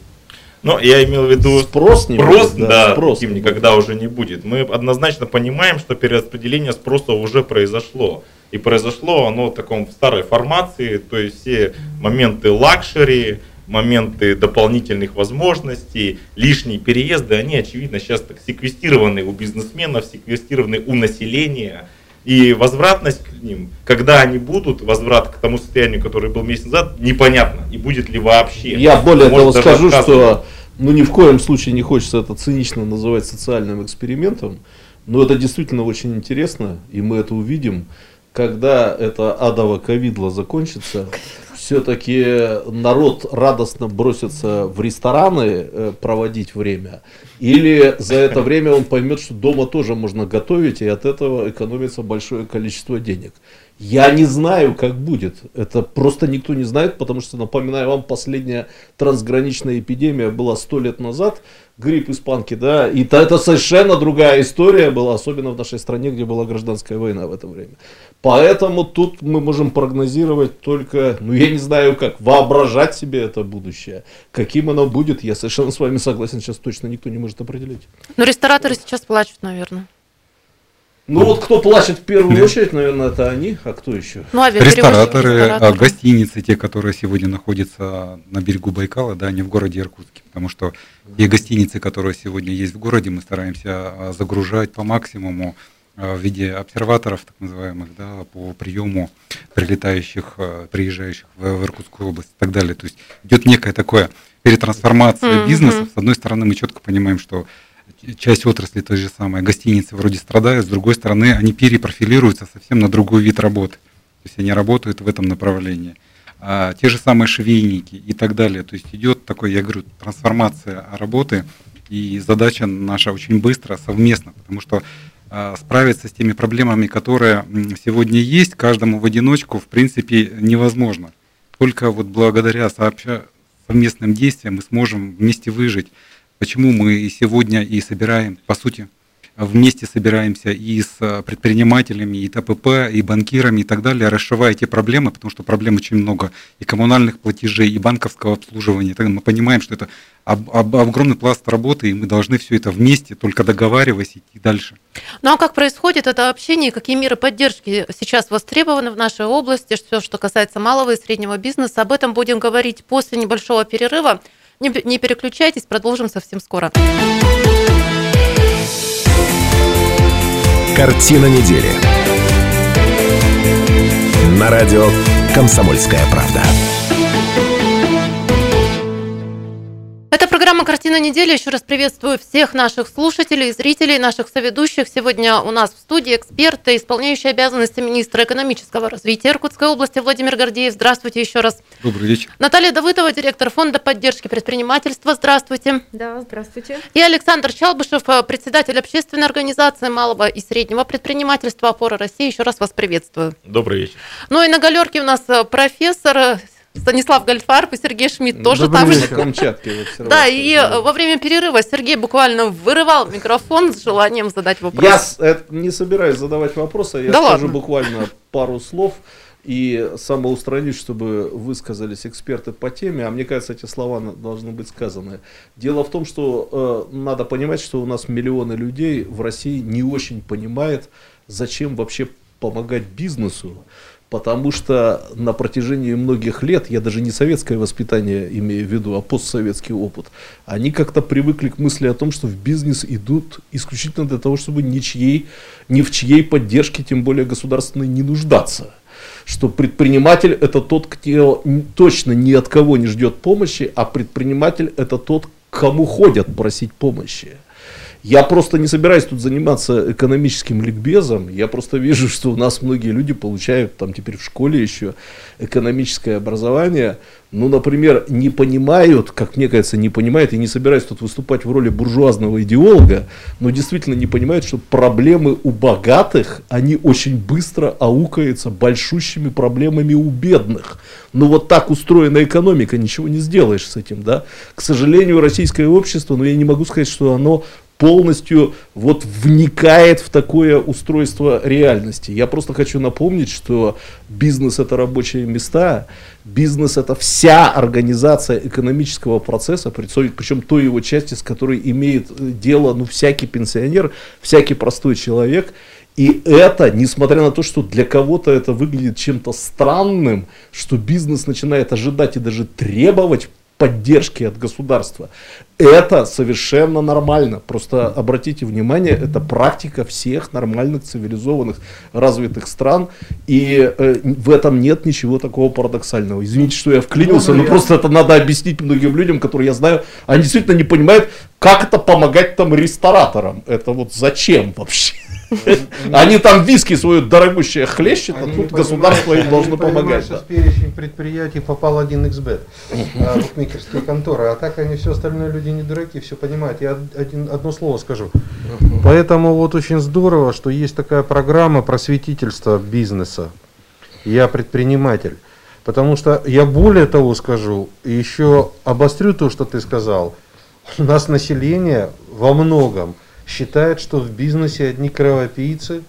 Ну, я имел в виду спрос, не спрос, будет, да, да спрос таким никогда уже не будет. Мы однозначно понимаем, что перераспределение спроса уже произошло. И произошло оно в таком в старой формации, то есть все моменты luxury, моменты дополнительных возможностей, лишние переезды, они, очевидно, сейчас так секвестированы у бизнесменов, секвестированы у населения. И возвратность к ним, когда они будут, возврат к тому состоянию, который был месяц назад, непонятно. И будет ли вообще. Я более того скажу, что ну, ни в коем случае не хочется это цинично называть социальным экспериментом. Но это действительно очень интересно, и мы это увидим, когда это адово ковидло закончится, все-таки народ радостно бросится в рестораны э, проводить время, или за это время он поймет, что дома тоже можно готовить, и от этого экономится большое количество денег. Я не знаю, как будет. Это просто никто не знает, потому что, напоминаю вам, последняя трансграничная эпидемия была сто лет назад, грипп испанки, да, и это совершенно другая история была, особенно в нашей стране, где была гражданская война в это время. Поэтому тут мы можем прогнозировать только, ну я не знаю как, воображать себе это будущее. Каким оно будет, я совершенно с вами согласен, сейчас точно никто не может определить. Но рестораторы сейчас плачут, наверное. Ну вот кто плачет в первую да. очередь, наверное, это они, а кто еще? Ну, рестораторы, рестораторы, гостиницы, те, которые сегодня находятся на берегу Байкала, да, не в городе Иркутске, потому что те гостиницы, которые сегодня есть в городе, мы стараемся а, загружать по максимуму а, в виде обсерваторов, так называемых, да, по приему прилетающих, а, приезжающих в, в Иркутскую область и так далее. То есть идет некая такая перетрансформация mm-hmm. бизнеса. С одной стороны, мы четко понимаем, что часть отрасли той же самой гостиницы вроде страдают, с другой стороны, они перепрофилируются совсем на другой вид работы. То есть они работают в этом направлении. А те же самые швейники и так далее. То есть идет такой, я говорю, трансформация работы, и задача наша очень быстро, совместно, потому что а, справиться с теми проблемами, которые сегодня есть, каждому в одиночку, в принципе, невозможно. Только вот благодаря сообща, совместным действиям мы сможем вместе выжить. Почему мы сегодня и собираем, по сути, вместе собираемся и с э, предпринимателями, и ТПП, и банкирами и так далее, расшивая эти проблемы, потому что проблем очень много и коммунальных платежей, и банковского обслуживания. Мы понимаем, что это огромный пласт работы, и мы должны все это вместе, только договариваясь, идти дальше. Ну а как происходит это общение, какие меры поддержки сейчас востребованы в нашей области, все, что касается малого и среднего бизнеса, об этом будем говорить после небольшого перерыва. Не, не переключайтесь, продолжим совсем скоро. Картина недели. На радио «Комсомольская правда». Программа «Картина недели». Еще раз приветствую всех наших слушателей, зрителей, наших соведущих. Сегодня у нас в студии эксперты, исполняющие обязанности министра экономического развития Иркутской области Владимир Гордеев. Здравствуйте еще раз. Добрый вечер. Наталья Давыдова, директор фонда поддержки предпринимательства. Здравствуйте. Да, здравствуйте. И Александр Чалбышев, председатель общественной организации малого и среднего предпринимательства «Опора России». Еще раз вас приветствую. Добрый вечер. Ну и на галерке у нас профессор Станислав Гольфарб и Сергей Шмидт тоже Добрый там вечер. же. Камчатки, да, и да. во время перерыва Сергей буквально вырывал микрофон с желанием задать вопрос. Я э, не собираюсь задавать вопросы, я да скажу ладно. буквально пару слов и самоустранюсь, чтобы высказались эксперты по теме, а мне кажется, эти слова должны быть сказаны. Дело в том, что э, надо понимать, что у нас миллионы людей в России не очень понимают, зачем вообще помогать бизнесу потому что на протяжении многих лет, я даже не советское воспитание имею в виду, а постсоветский опыт, они как-то привыкли к мысли о том, что в бизнес идут исключительно для того, чтобы ничьей, ни в чьей поддержке, тем более государственной, не нуждаться. Что предприниматель это тот, кто точно ни от кого не ждет помощи, а предприниматель это тот, кому ходят просить помощи. Я просто не собираюсь тут заниматься экономическим ликбезом. Я просто вижу, что у нас многие люди получают там теперь в школе еще экономическое образование. Ну, например, не понимают, как мне кажется, не понимают, и не собираюсь тут выступать в роли буржуазного идеолога, но действительно не понимают, что проблемы у богатых, они очень быстро аукаются большущими проблемами у бедных. Но вот так устроена экономика, ничего не сделаешь с этим, да. К сожалению, российское общество, но я не могу сказать, что оно полностью вот вникает в такое устройство реальности. Я просто хочу напомнить, что бизнес это рабочие места, бизнес это вся организация экономического процесса, причем той его части, с которой имеет э, дело ну, всякий пенсионер, всякий простой человек. И это, несмотря на то, что для кого-то это выглядит чем-то странным, что бизнес начинает ожидать и даже требовать поддержки от государства. Это совершенно нормально. Просто обратите внимание, это практика всех нормальных, цивилизованных, развитых стран. И э, в этом нет ничего такого парадоксального. Извините, что я вклинился, но просто это надо объяснить многим людям, которые я знаю, они действительно не понимают, как это помогать там рестораторам. Это вот зачем вообще? Они там виски свою дорогущее хлещут, а тут государство им должно помогать. Сейчас перечень предприятий попал 1xbet, букмекерские конторы, а так они все остальное люди не дураки, все понимают. Я один, одно слово скажу. Поэтому вот очень здорово, что есть такая программа просветительства бизнеса. Я предприниматель. Потому что я более того скажу, еще обострю то, что ты сказал. У нас население во многом считает, что в бизнесе одни кровопийцы,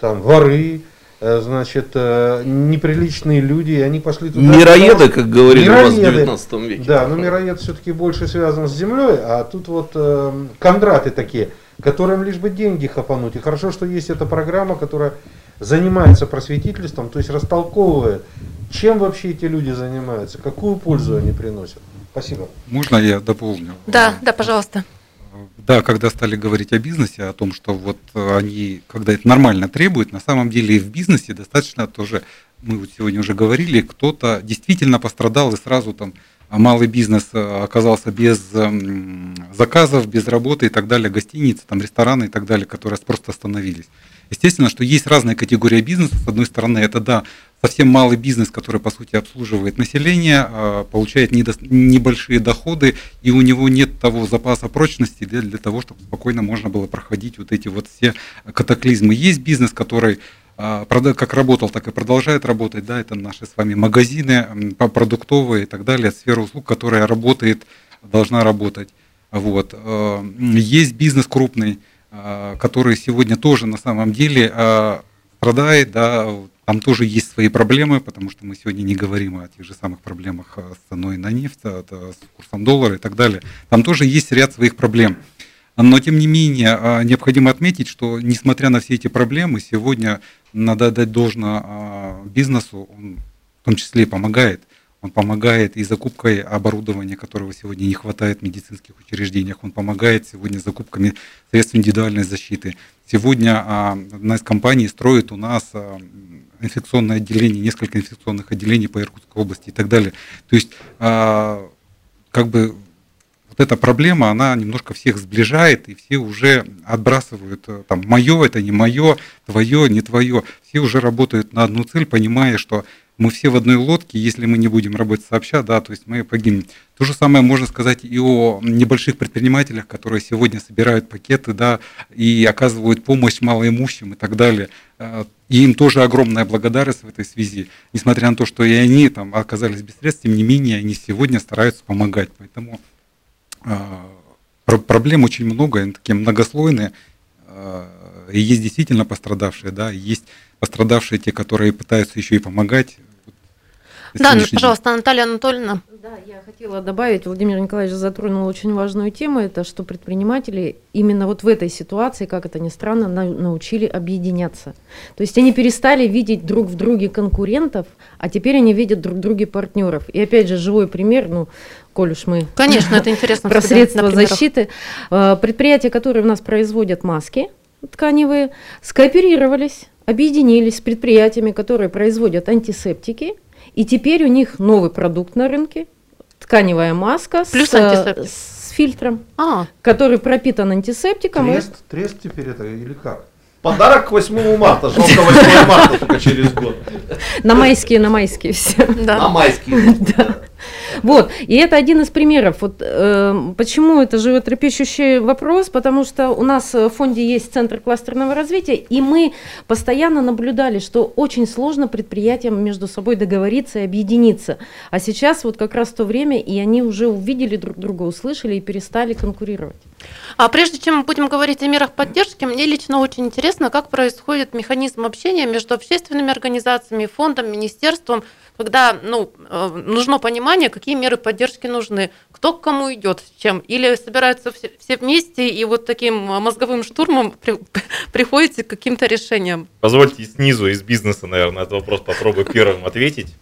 там воры, э, значит, э, неприличные люди, и они пошли туда. Мироеды, как говорили мироеды, у вас в 19 веке. Да, но мироед все-таки больше связан с землей, а тут вот э, кондраты такие, которым лишь бы деньги хапануть. И хорошо, что есть эта программа, которая занимается просветительством, то есть растолковывает, чем вообще эти люди занимаются, какую пользу они приносят. Спасибо. Можно я дополню? Да, да, пожалуйста. Да, когда стали говорить о бизнесе, о том, что вот они, когда это нормально требуют, на самом деле и в бизнесе достаточно тоже, мы вот сегодня уже говорили, кто-то действительно пострадал и сразу там малый бизнес э, оказался без заказов, без работы и так далее, гостиницы, там рестораны и так далее, которые просто остановились. Естественно, что есть разные категории бизнеса. С одной стороны, это да, совсем малый бизнес, который по сути обслуживает население, а, получает небольшие доходы, и у него нет того запаса прочности для, для того, чтобы спокойно можно было проходить вот эти вот все катаклизмы. Есть бизнес, который а, как работал, так и продолжает работать, да, это наши с вами магазины продуктовые и так далее, сфера услуг, которая работает, должна работать. Вот. А, есть бизнес крупный, который сегодня тоже на самом деле страдает, да, там тоже есть свои проблемы, потому что мы сегодня не говорим о тех же самых проблемах с ценой на нефть, с курсом доллара и так далее. Там тоже есть ряд своих проблем. Но, тем не менее, а, необходимо отметить, что, несмотря на все эти проблемы, сегодня надо дать должное а, бизнесу, он в том числе помогает. Он помогает и закупкой оборудования, которого сегодня не хватает в медицинских учреждениях. Он помогает сегодня закупками средств индивидуальной защиты. Сегодня а, одна из компаний строит у нас инфекционное отделение, несколько инфекционных отделений по Иркутской области и так далее. То есть, а, как бы вот эта проблема, она немножко всех сближает, и все уже отбрасывают, э, там, мое это не мое, твое не твое. Все уже работают на одну цель, понимая, что мы все в одной лодке, если мы не будем работать сообща, да, то есть мы погибнем. То же самое можно сказать и о небольших предпринимателях, которые сегодня собирают пакеты, да, и оказывают помощь малоимущим и так далее. Э, и им тоже огромная благодарность в этой связи, несмотря на то, что и они там оказались без средств, тем не менее они сегодня стараются помогать. Поэтому проблем очень много, они такие многослойные. Э, и есть действительно пострадавшие, да, есть пострадавшие те, которые пытаются еще и помогать. Да, ну, пожалуйста, Наталья Анатольевна. Да, я хотела добавить, Владимир Николаевич затронул очень важную тему, это что предприниматели именно вот в этой ситуации, как это ни странно, научили объединяться. То есть они перестали видеть друг в друге конкурентов, а теперь они видят друг в друге партнеров. И опять же, живой пример, ну, коль уж мы... Конечно, это интересно. Про средства защиты. Э, предприятия, которые у нас производят маски тканевые, скооперировались объединились с предприятиями, которые производят антисептики, и теперь у них новый продукт на рынке, тканевая маска Плюс с, антисептик. с фильтром, а. который пропитан антисептиком. Трест, трест теперь это или как? Подарок к 8 марта. Жалко 8 марта только через год. На майские, на майские все. Да. На майские. Да. Вот, и это один из примеров. Вот, э, почему это животрепещущий вопрос? Потому что у нас в фонде есть Центр кластерного развития, и мы постоянно наблюдали, что очень сложно предприятиям между собой договориться и объединиться. А сейчас вот как раз то время, и они уже увидели друг друга, услышали и перестали конкурировать. А прежде чем мы будем говорить о мерах поддержки, мне лично очень интересно, как происходит механизм общения между общественными организациями, фондом, министерством, когда ну, э, нужно понимание, какие меры поддержки нужны, кто к кому идет, с чем, или собираются все, все вместе и вот таким мозговым штурмом при, приходите к каким-то решениям. Позвольте снизу из бизнеса, наверное, этот вопрос попробую первым ответить.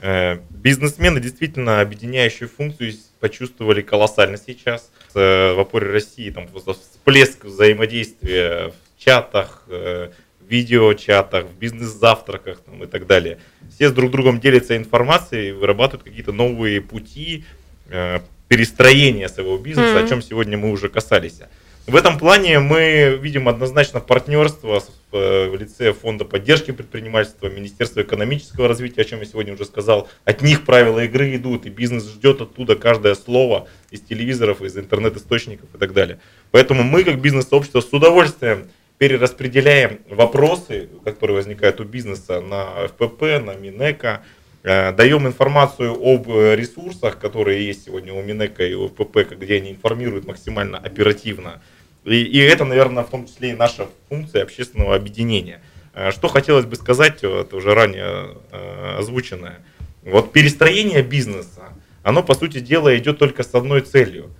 Э, бизнесмены действительно объединяющую функцию почувствовали колоссально сейчас. В опоре России там всплеск взаимодействия в чатах, видеочатах, в бизнес-завтраках там, и так далее. Все с друг другом делятся информацией, вырабатывают какие-то новые пути перестроения своего бизнеса, mm-hmm. о чем сегодня мы уже касались. В этом плане мы видим однозначно партнерство э, в лице Фонда поддержки предпринимательства, Министерства экономического развития, о чем я сегодня уже сказал. От них правила игры идут, и бизнес ждет оттуда каждое слово из телевизоров, из интернет-источников и так далее. Поэтому мы, как бизнес-сообщество, с удовольствием перераспределяем вопросы, которые возникают у бизнеса на ФПП, на Минэко, Э, даем информацию об э, ресурсах, которые есть сегодня у Минека и у ФПП, где они информируют максимально оперативно. И, и это, наверное, в том числе и наша функция общественного объединения. Э, что хотелось бы сказать, это уже ранее озвученное. Вот перестроение бизнеса, оно, по сути дела, идет только с одной целью.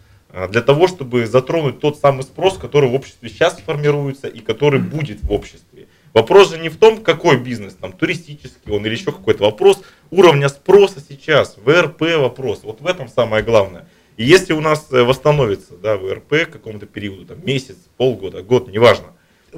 Для того, чтобы затронуть тот самый спрос, который в обществе сейчас формируется и который будет в обществе. Вопрос же не в том, какой бизнес, там, туристический он или еще какой-то вопрос уровня спроса сейчас, ВРП вопрос. Вот в этом самое главное. И если у нас э, восстановится да, ВРП к какому-то периоду, там, месяц, полгода, год, неважно,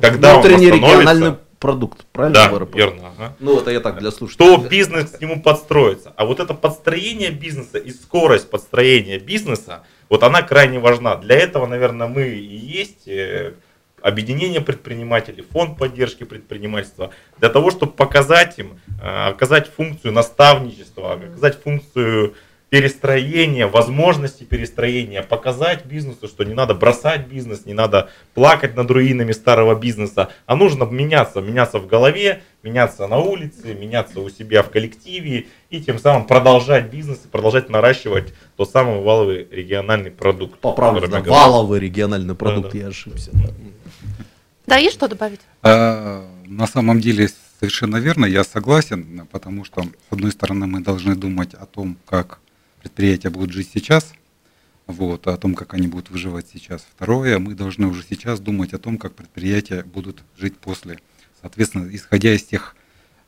когда Внутренний он региональный продукт, правильно? Да, ВРП? верно. Ага. Ну, это я так для слушателей. То бизнес к нему подстроится. А вот это подстроение бизнеса и скорость подстроения бизнеса, вот она крайне важна. Для этого, наверное, мы и есть э, объединение предпринимателей, фонд поддержки предпринимательства, для того, чтобы показать им, э, оказать функцию наставничества, оказать функцию перестроения, возможности перестроения, показать бизнесу, что не надо бросать бизнес, не надо плакать над руинами старого бизнеса, а нужно меняться, меняться в голове, меняться на улице, меняться у себя в коллективе и тем самым продолжать бизнес и продолжать наращивать тот самый валовый региональный продукт. Поправлю, валовый региональный продукт, да, да. я ошибся. Да. Да, есть что добавить? А, на самом деле совершенно верно, я согласен, потому что, с одной стороны, мы должны думать о том, как предприятия будут жить сейчас, вот, о том, как они будут выживать сейчас. Второе, мы должны уже сейчас думать о том, как предприятия будут жить после. Соответственно, исходя из тех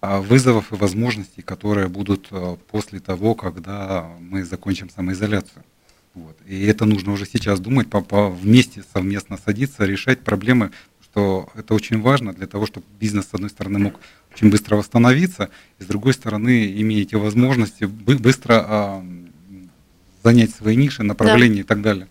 а, вызовов и возможностей, которые будут а, после того, когда мы закончим самоизоляцию. Вот. И это нужно уже сейчас думать, по, по, вместе совместно садиться, решать проблемы что это очень важно для того, чтобы бизнес, с одной стороны, мог очень быстро восстановиться, и с другой стороны, имея эти возможности, быстро а, занять свои ниши, направления да. и так далее.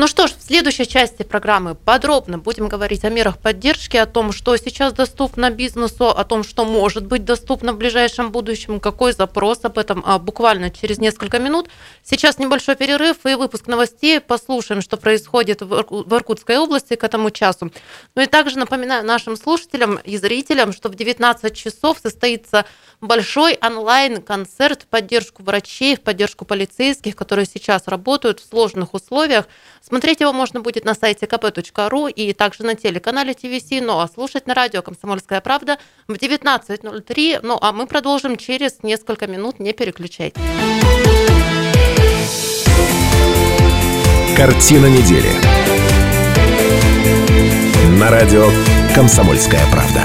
Ну что ж, в следующей части программы подробно будем говорить о мерах поддержки, о том, что сейчас доступно бизнесу, о том, что может быть доступно в ближайшем будущем, какой запрос об этом а, буквально через несколько минут. Сейчас небольшой перерыв и выпуск новостей. Послушаем, что происходит в Иркутской области к этому часу. Ну и также напоминаю нашим слушателям и зрителям, что в 19 часов состоится большой онлайн-концерт в поддержку врачей, в поддержку полицейских, которые сейчас работают в сложных условиях. Смотреть его можно будет на сайте kp.ru и также на телеканале ТВС, ну а слушать на радио «Комсомольская правда» в 19.03. Ну а мы продолжим через несколько минут, не переключайтесь. Картина недели. На радио «Комсомольская правда».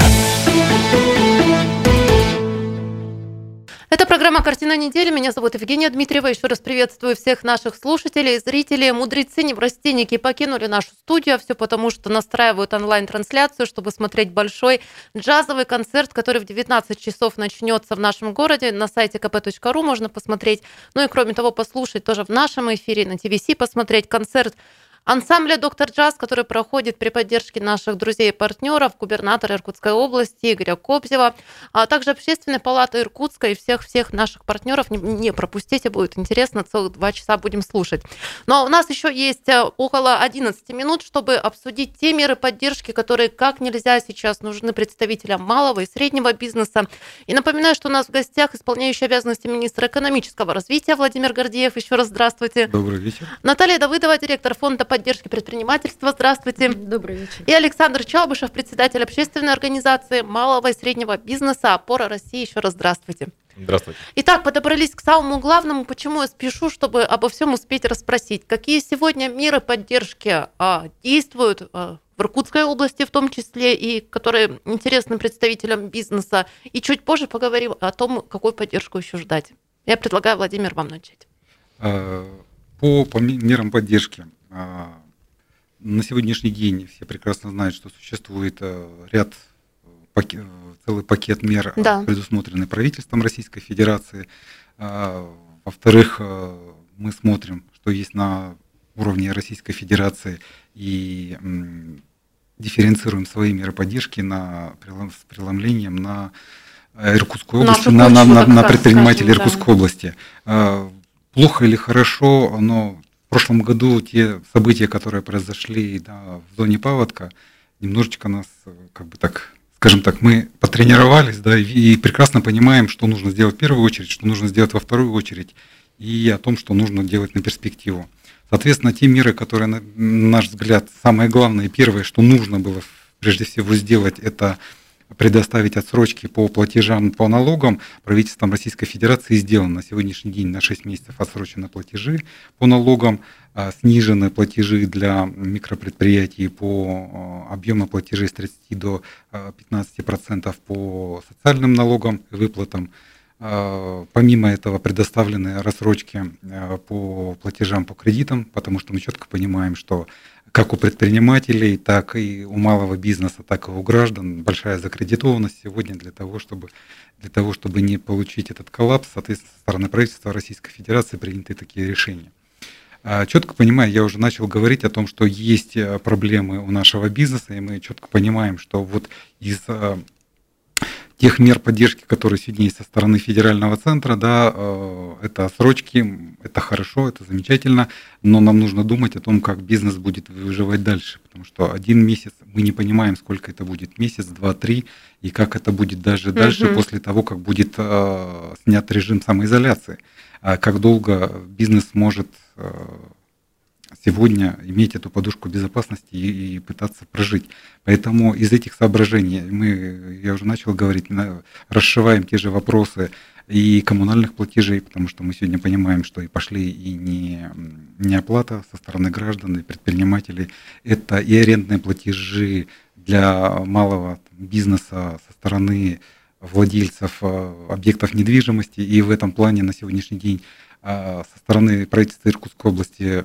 Это программа «Картина недели». Меня зовут Евгения Дмитриева. Еще раз приветствую всех наших слушателей, зрителей. Мудрецы, неврастенники покинули нашу студию. Все потому, что настраивают онлайн-трансляцию, чтобы смотреть большой джазовый концерт, который в 19 часов начнется в нашем городе. На сайте kp.ru можно посмотреть. Ну и кроме того, послушать тоже в нашем эфире, на ТВС посмотреть концерт ансамбля «Доктор Джаз», который проходит при поддержке наших друзей и партнеров, губернатора Иркутской области Игоря Кобзева, а также Общественной палаты Иркутска и всех-всех наших партнеров. Не, не пропустите, будет интересно, целых два часа будем слушать. Но у нас еще есть э, около 11 минут, чтобы обсудить те меры поддержки, которые как нельзя сейчас нужны представителям малого и среднего бизнеса. И напоминаю, что у нас в гостях исполняющий обязанности министра экономического развития Владимир Гордеев. Еще раз здравствуйте. Добрый вечер. Наталья Давыдова, директор фонда поддержки предпринимательства. Здравствуйте. Добрый вечер. И Александр Чалбышев, председатель общественной организации малого и среднего бизнеса «Опора России». Еще раз здравствуйте. Здравствуйте. Итак, подобрались к самому главному, почему я спешу, чтобы обо всем успеть расспросить. Какие сегодня меры поддержки а, действуют а, в Иркутской области в том числе, и которые интересны представителям бизнеса. И чуть позже поговорим о том, какую поддержку еще ждать. Я предлагаю, Владимир, вам начать. По, по мерам поддержки. На сегодняшний день все прекрасно знают, что существует ряд целый пакет мер, да. предусмотренный правительством Российской Федерации. Во-вторых, мы смотрим, что есть на уровне Российской Федерации и дифференцируем свои меры поддержки на, с преломлением на э, Иркутскую область, на, на, на, на предпринимателей скажем, Иркутской да. области. А, плохо или хорошо, но прошлом году те события, которые произошли да, в зоне паводка, немножечко нас, как бы так, скажем так, мы потренировались, да, и прекрасно понимаем, что нужно сделать в первую очередь, что нужно сделать во вторую очередь, и о том, что нужно делать на перспективу. Соответственно, те меры, которые, на наш взгляд, самое главное, первое, что нужно было прежде всего сделать, это предоставить отсрочки по платежам по налогам правительством Российской Федерации сделано. На сегодняшний день на 6 месяцев отсрочены платежи по налогам, а, снижены платежи для микропредприятий по а, объему платежей с 30 до 15% а, по социальным налогам и выплатам. Помимо этого предоставлены рассрочки по платежам по кредитам, потому что мы четко понимаем, что как у предпринимателей, так и у малого бизнеса, так и у граждан большая закредитованность сегодня для того, чтобы, для того, чтобы не получить этот коллапс, соответственно, со стороны правительства Российской Федерации приняты такие решения. А, четко понимаю, я уже начал говорить о том, что есть проблемы у нашего бизнеса, и мы четко понимаем, что вот из тех мер поддержки, которые сегодня есть со стороны федерального центра, да, э, это срочки, это хорошо, это замечательно, но нам нужно думать о том, как бизнес будет выживать дальше, потому что один месяц мы не понимаем, сколько это будет, месяц, два, три, и как это будет даже угу. дальше после того, как будет э, снят режим самоизоляции, а как долго бизнес может э, сегодня иметь эту подушку безопасности и, и пытаться прожить. Поэтому из этих соображений мы, я уже начал говорить, расшиваем те же вопросы и коммунальных платежей, потому что мы сегодня понимаем, что и пошли и не, не оплата со стороны граждан и предпринимателей, это и арендные платежи для малого бизнеса со стороны владельцев э, объектов недвижимости. И в этом плане на сегодняшний день э, со стороны правительства Иркутской области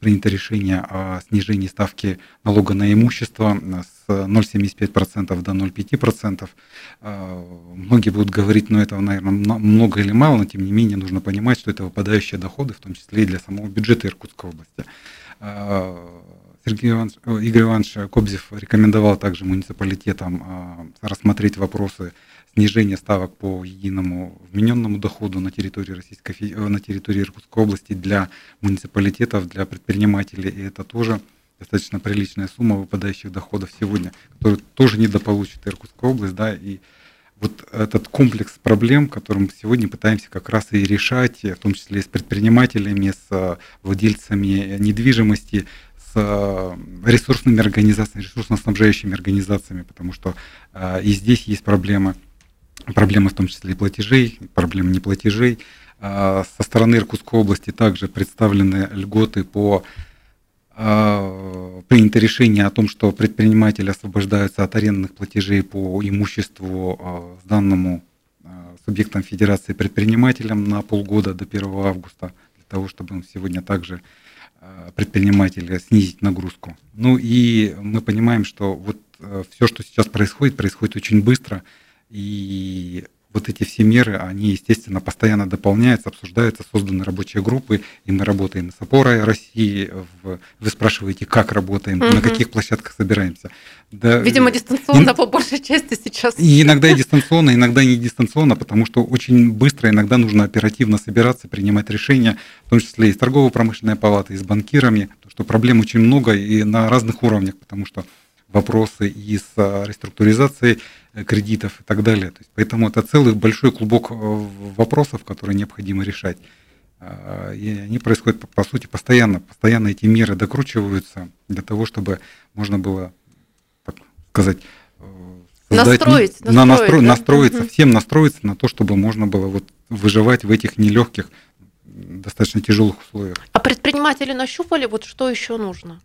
принято решение о снижении ставки налога на имущество с 0,75% до 0,5%. А, многие будут говорить, ну этого, наверное, много или мало, но тем не менее нужно понимать, что это выпадающие доходы, в том числе и для самого бюджета Иркутской области. А, Сергей Иванович, Игорь Иванович Кобзев рекомендовал также муниципалитетам а, рассмотреть вопросы снижение ставок по единому вмененному доходу на территории Российской э, на территории Иркутской области для муниципалитетов, для предпринимателей, и это тоже достаточно приличная сумма выпадающих доходов сегодня, которую тоже недополучит Иркутская область, да, и вот этот комплекс проблем, который мы сегодня пытаемся как раз и решать, в том числе с предпринимателями, с э, владельцами недвижимости, с э, ресурсными организациями, ресурсно-снабжающими организациями, потому что и здесь есть проблемы проблемы в том числе и платежей, проблемы неплатежей. А, со стороны Иркутской области также представлены льготы по а, принято решение о том, что предприниматели освобождаются от арендных платежей по имуществу а, сданному субъектам Федерации предпринимателям на полгода до 1 августа, для того, чтобы сегодня также предприниматели снизить нагрузку. Ну и мы понимаем, что вот все, что сейчас происходит, происходит очень быстро – и вот эти все меры, они, естественно, постоянно дополняются, обсуждаются, созданы рабочие группы, и мы работаем с опорой России. В... Вы спрашиваете, как работаем, угу. на каких площадках собираемся. Да, Видимо, дистанционно и... по большей части сейчас. И иногда и дистанционно, иногда не дистанционно, потому что очень быстро, иногда нужно оперативно собираться, принимать решения, в том числе и с торгово-промышленной палатой, и с банкирами, потому что проблем очень много и на разных уровнях, потому что вопросы и с а, реструктуризацией э, кредитов и так далее. То есть, поэтому это целый большой клубок э, вопросов, которые необходимо решать. А, и они происходят, по сути, постоянно. Постоянно эти меры докручиваются для того, чтобы можно было, так сказать, э, создать, настроить, на, настроить, настро, да? настроиться, угу. всем настроиться на то, чтобы можно было вот выживать в этих нелегких, достаточно тяжелых условиях. А предприниматели нащупали, вот что еще нужно?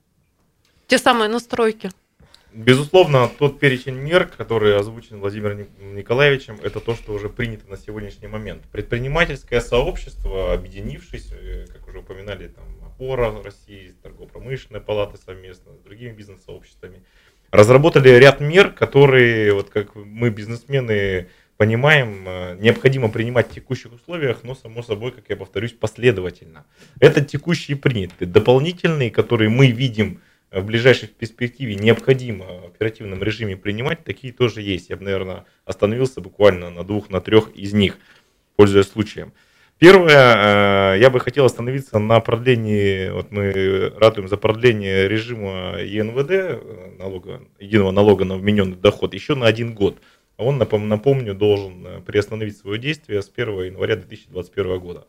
Те самые настройки. Безусловно, тот перечень мер, который озвучен Владимиром Николаевичем, это то, что уже принято на сегодняшний момент. Предпринимательское сообщество, объединившись, э, как уже упоминали, там, опора России, торгово-промышленная палата совместно с другими бизнес-сообществами, разработали ряд мер, которые, вот как мы, бизнесмены, понимаем, э, необходимо принимать в текущих условиях, но, само собой, как я повторюсь, последовательно. Это текущие приняты. Дополнительные, которые мы видим в ближайшей перспективе необходимо в оперативном режиме принимать, такие тоже есть. Я бы, наверное, остановился буквально на двух, на трех из них, пользуясь случаем. Первое, э, я бы хотел остановиться на продлении, вот мы ратуем за продление режима ЕНВД, э, налога, единого налога на вмененный доход, еще на один год. Он, напомню, должен э, приостановить свое действие с 1 января 2021 года.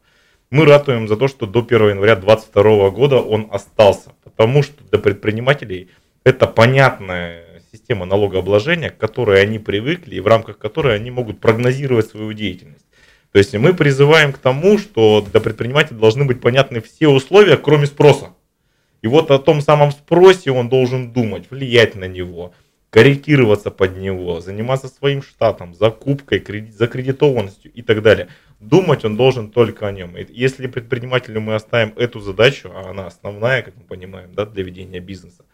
Мы ратуем за то, что до 1 января 2022 года он остался, потому что для предпринимателей это понятная система налогообложения, к которой они привыкли и в рамках которой они могут прогнозировать свою деятельность. То есть мы призываем к тому, что для предпринимателя должны быть понятны все условия, кроме спроса. И вот о том самом спросе он должен думать, влиять на него, корректироваться под него, заниматься своим штатом, закупкой, закредитованностью и так далее. Думать он должен только о нем. И если предпринимателю мы оставим эту задачу, а она основная, как мы понимаем, да, для ведения бизнеса,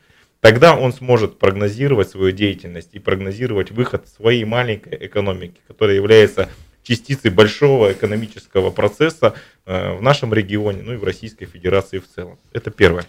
тогда он сможет прогнозировать свою деятельность и прогнозировать выход своей маленькой экономики, которая является частицей большого экономического процесса э, в нашем регионе, ну и в Российской Федерации в целом. Это первое.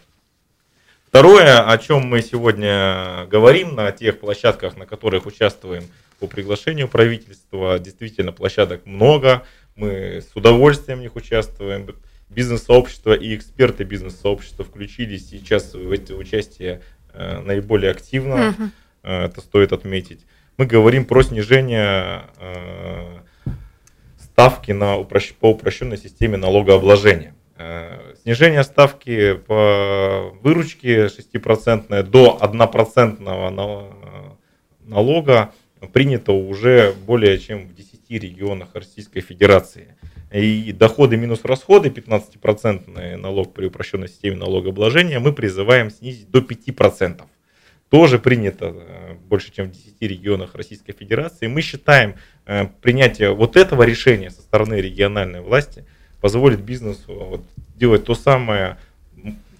Второе, о чем мы сегодня говорим на тех площадках, на которых участвуем по приглашению правительства, действительно площадок много, мы с удовольствием в них участвуем. Бизнес-сообщество и эксперты бизнес-сообщества включились сейчас в эти участие э, наиболее активно. Uh-huh. Это стоит отметить. Мы говорим про снижение э, ставки на упрощ... по упрощенной системе налогообложения. Снижение ставки по выручке 6% до 1% налога принято уже более чем в 10 регионах Российской Федерации. И доходы минус расходы, 15% налог при упрощенной системе налогообложения, мы призываем снизить до 5%. Тоже принято э, больше, чем в 10 регионах Российской Федерации. Мы считаем, э, принятие вот этого решения со стороны региональной власти позволит бизнесу вот, делать то самое,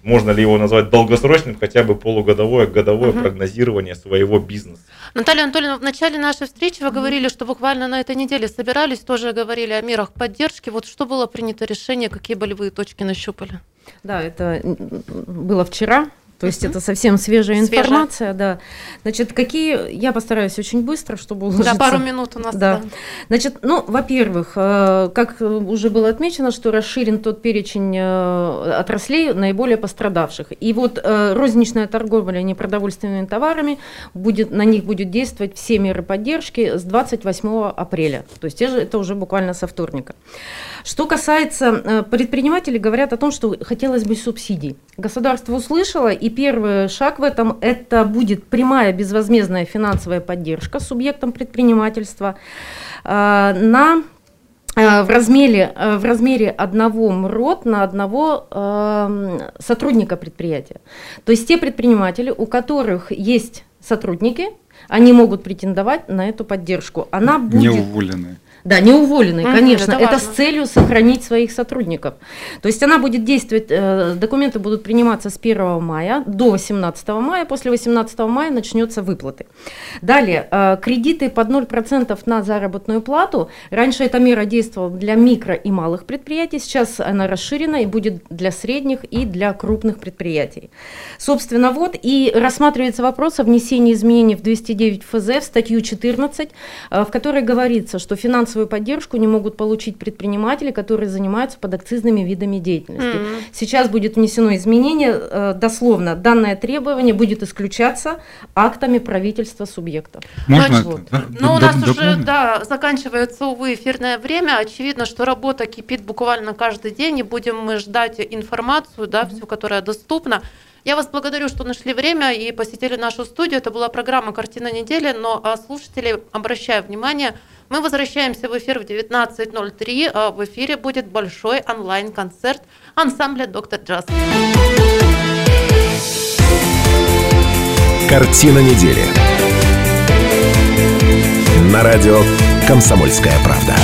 можно ли его назвать долгосрочным, хотя бы полугодовое, годовое угу. прогнозирование своего бизнеса. Наталья Анатольевна, в начале нашей встречи вы говорили, что буквально на этой неделе собирались, тоже говорили о мерах поддержки. Вот что было принято решение, какие болевые точки нащупали? Да, это было вчера, то есть это совсем свежая информация, да. Значит, какие, я постараюсь очень быстро, чтобы уложиться. Да, пару минут у нас. Да. да. Значит, ну, во-первых, э, как уже было отмечено, что расширен тот перечень э, отраслей наиболее пострадавших. И вот э, розничная торговля непродовольственными товарами, будет, на них будет действовать все меры поддержки с 28 апреля. То есть это уже буквально со вторника. Что касается предпринимателей, говорят о том, что хотелось бы субсидий. Государство услышало и первый шаг в этом – это будет прямая безвозмездная финансовая поддержка субъектам предпринимательства э, на э, в размере, э, в размере одного МРОД на одного э, сотрудника предприятия. То есть те предприниматели, у которых есть сотрудники, они могут претендовать на эту поддержку. Она будет... Не уволенные. Да, не уволенные, mm конечно. Это, это с целью сохранить своих сотрудников. То есть она будет действовать, э, документы будут приниматься с 1 мая до 18 мая. После 18 мая начнется выплаты. Далее, э, кредиты под 0% на заработную плату. Раньше эта мера действовала для микро и малых предприятий. Сейчас она расширена и будет для средних и для крупных предприятий. Собственно, вот и рассматривается вопрос о внесении изменений в 209 ФЗ в статью 14, э, в которой говорится, что финансовые финансовую поддержку не могут получить предприниматели, которые занимаются подакцизными видами деятельности. Mm-hmm. Сейчас будет внесено изменение, э, дословно, данное требование будет исключаться актами правительства субъекта. Можно ну, вот. да, Но у нас да, уже да, заканчивается, увы, эфирное время. Очевидно, что работа кипит буквально каждый день, и будем мы ждать информацию, да, всю, которая доступна. Я вас благодарю, что нашли время и посетили нашу студию. Это была программа «Картина недели», но а, слушатели, обращаю внимание, мы возвращаемся в эфир в 19.03. А в эфире будет большой онлайн-концерт ансамбля «Доктор Джаз». Картина недели. На радио «Комсомольская правда».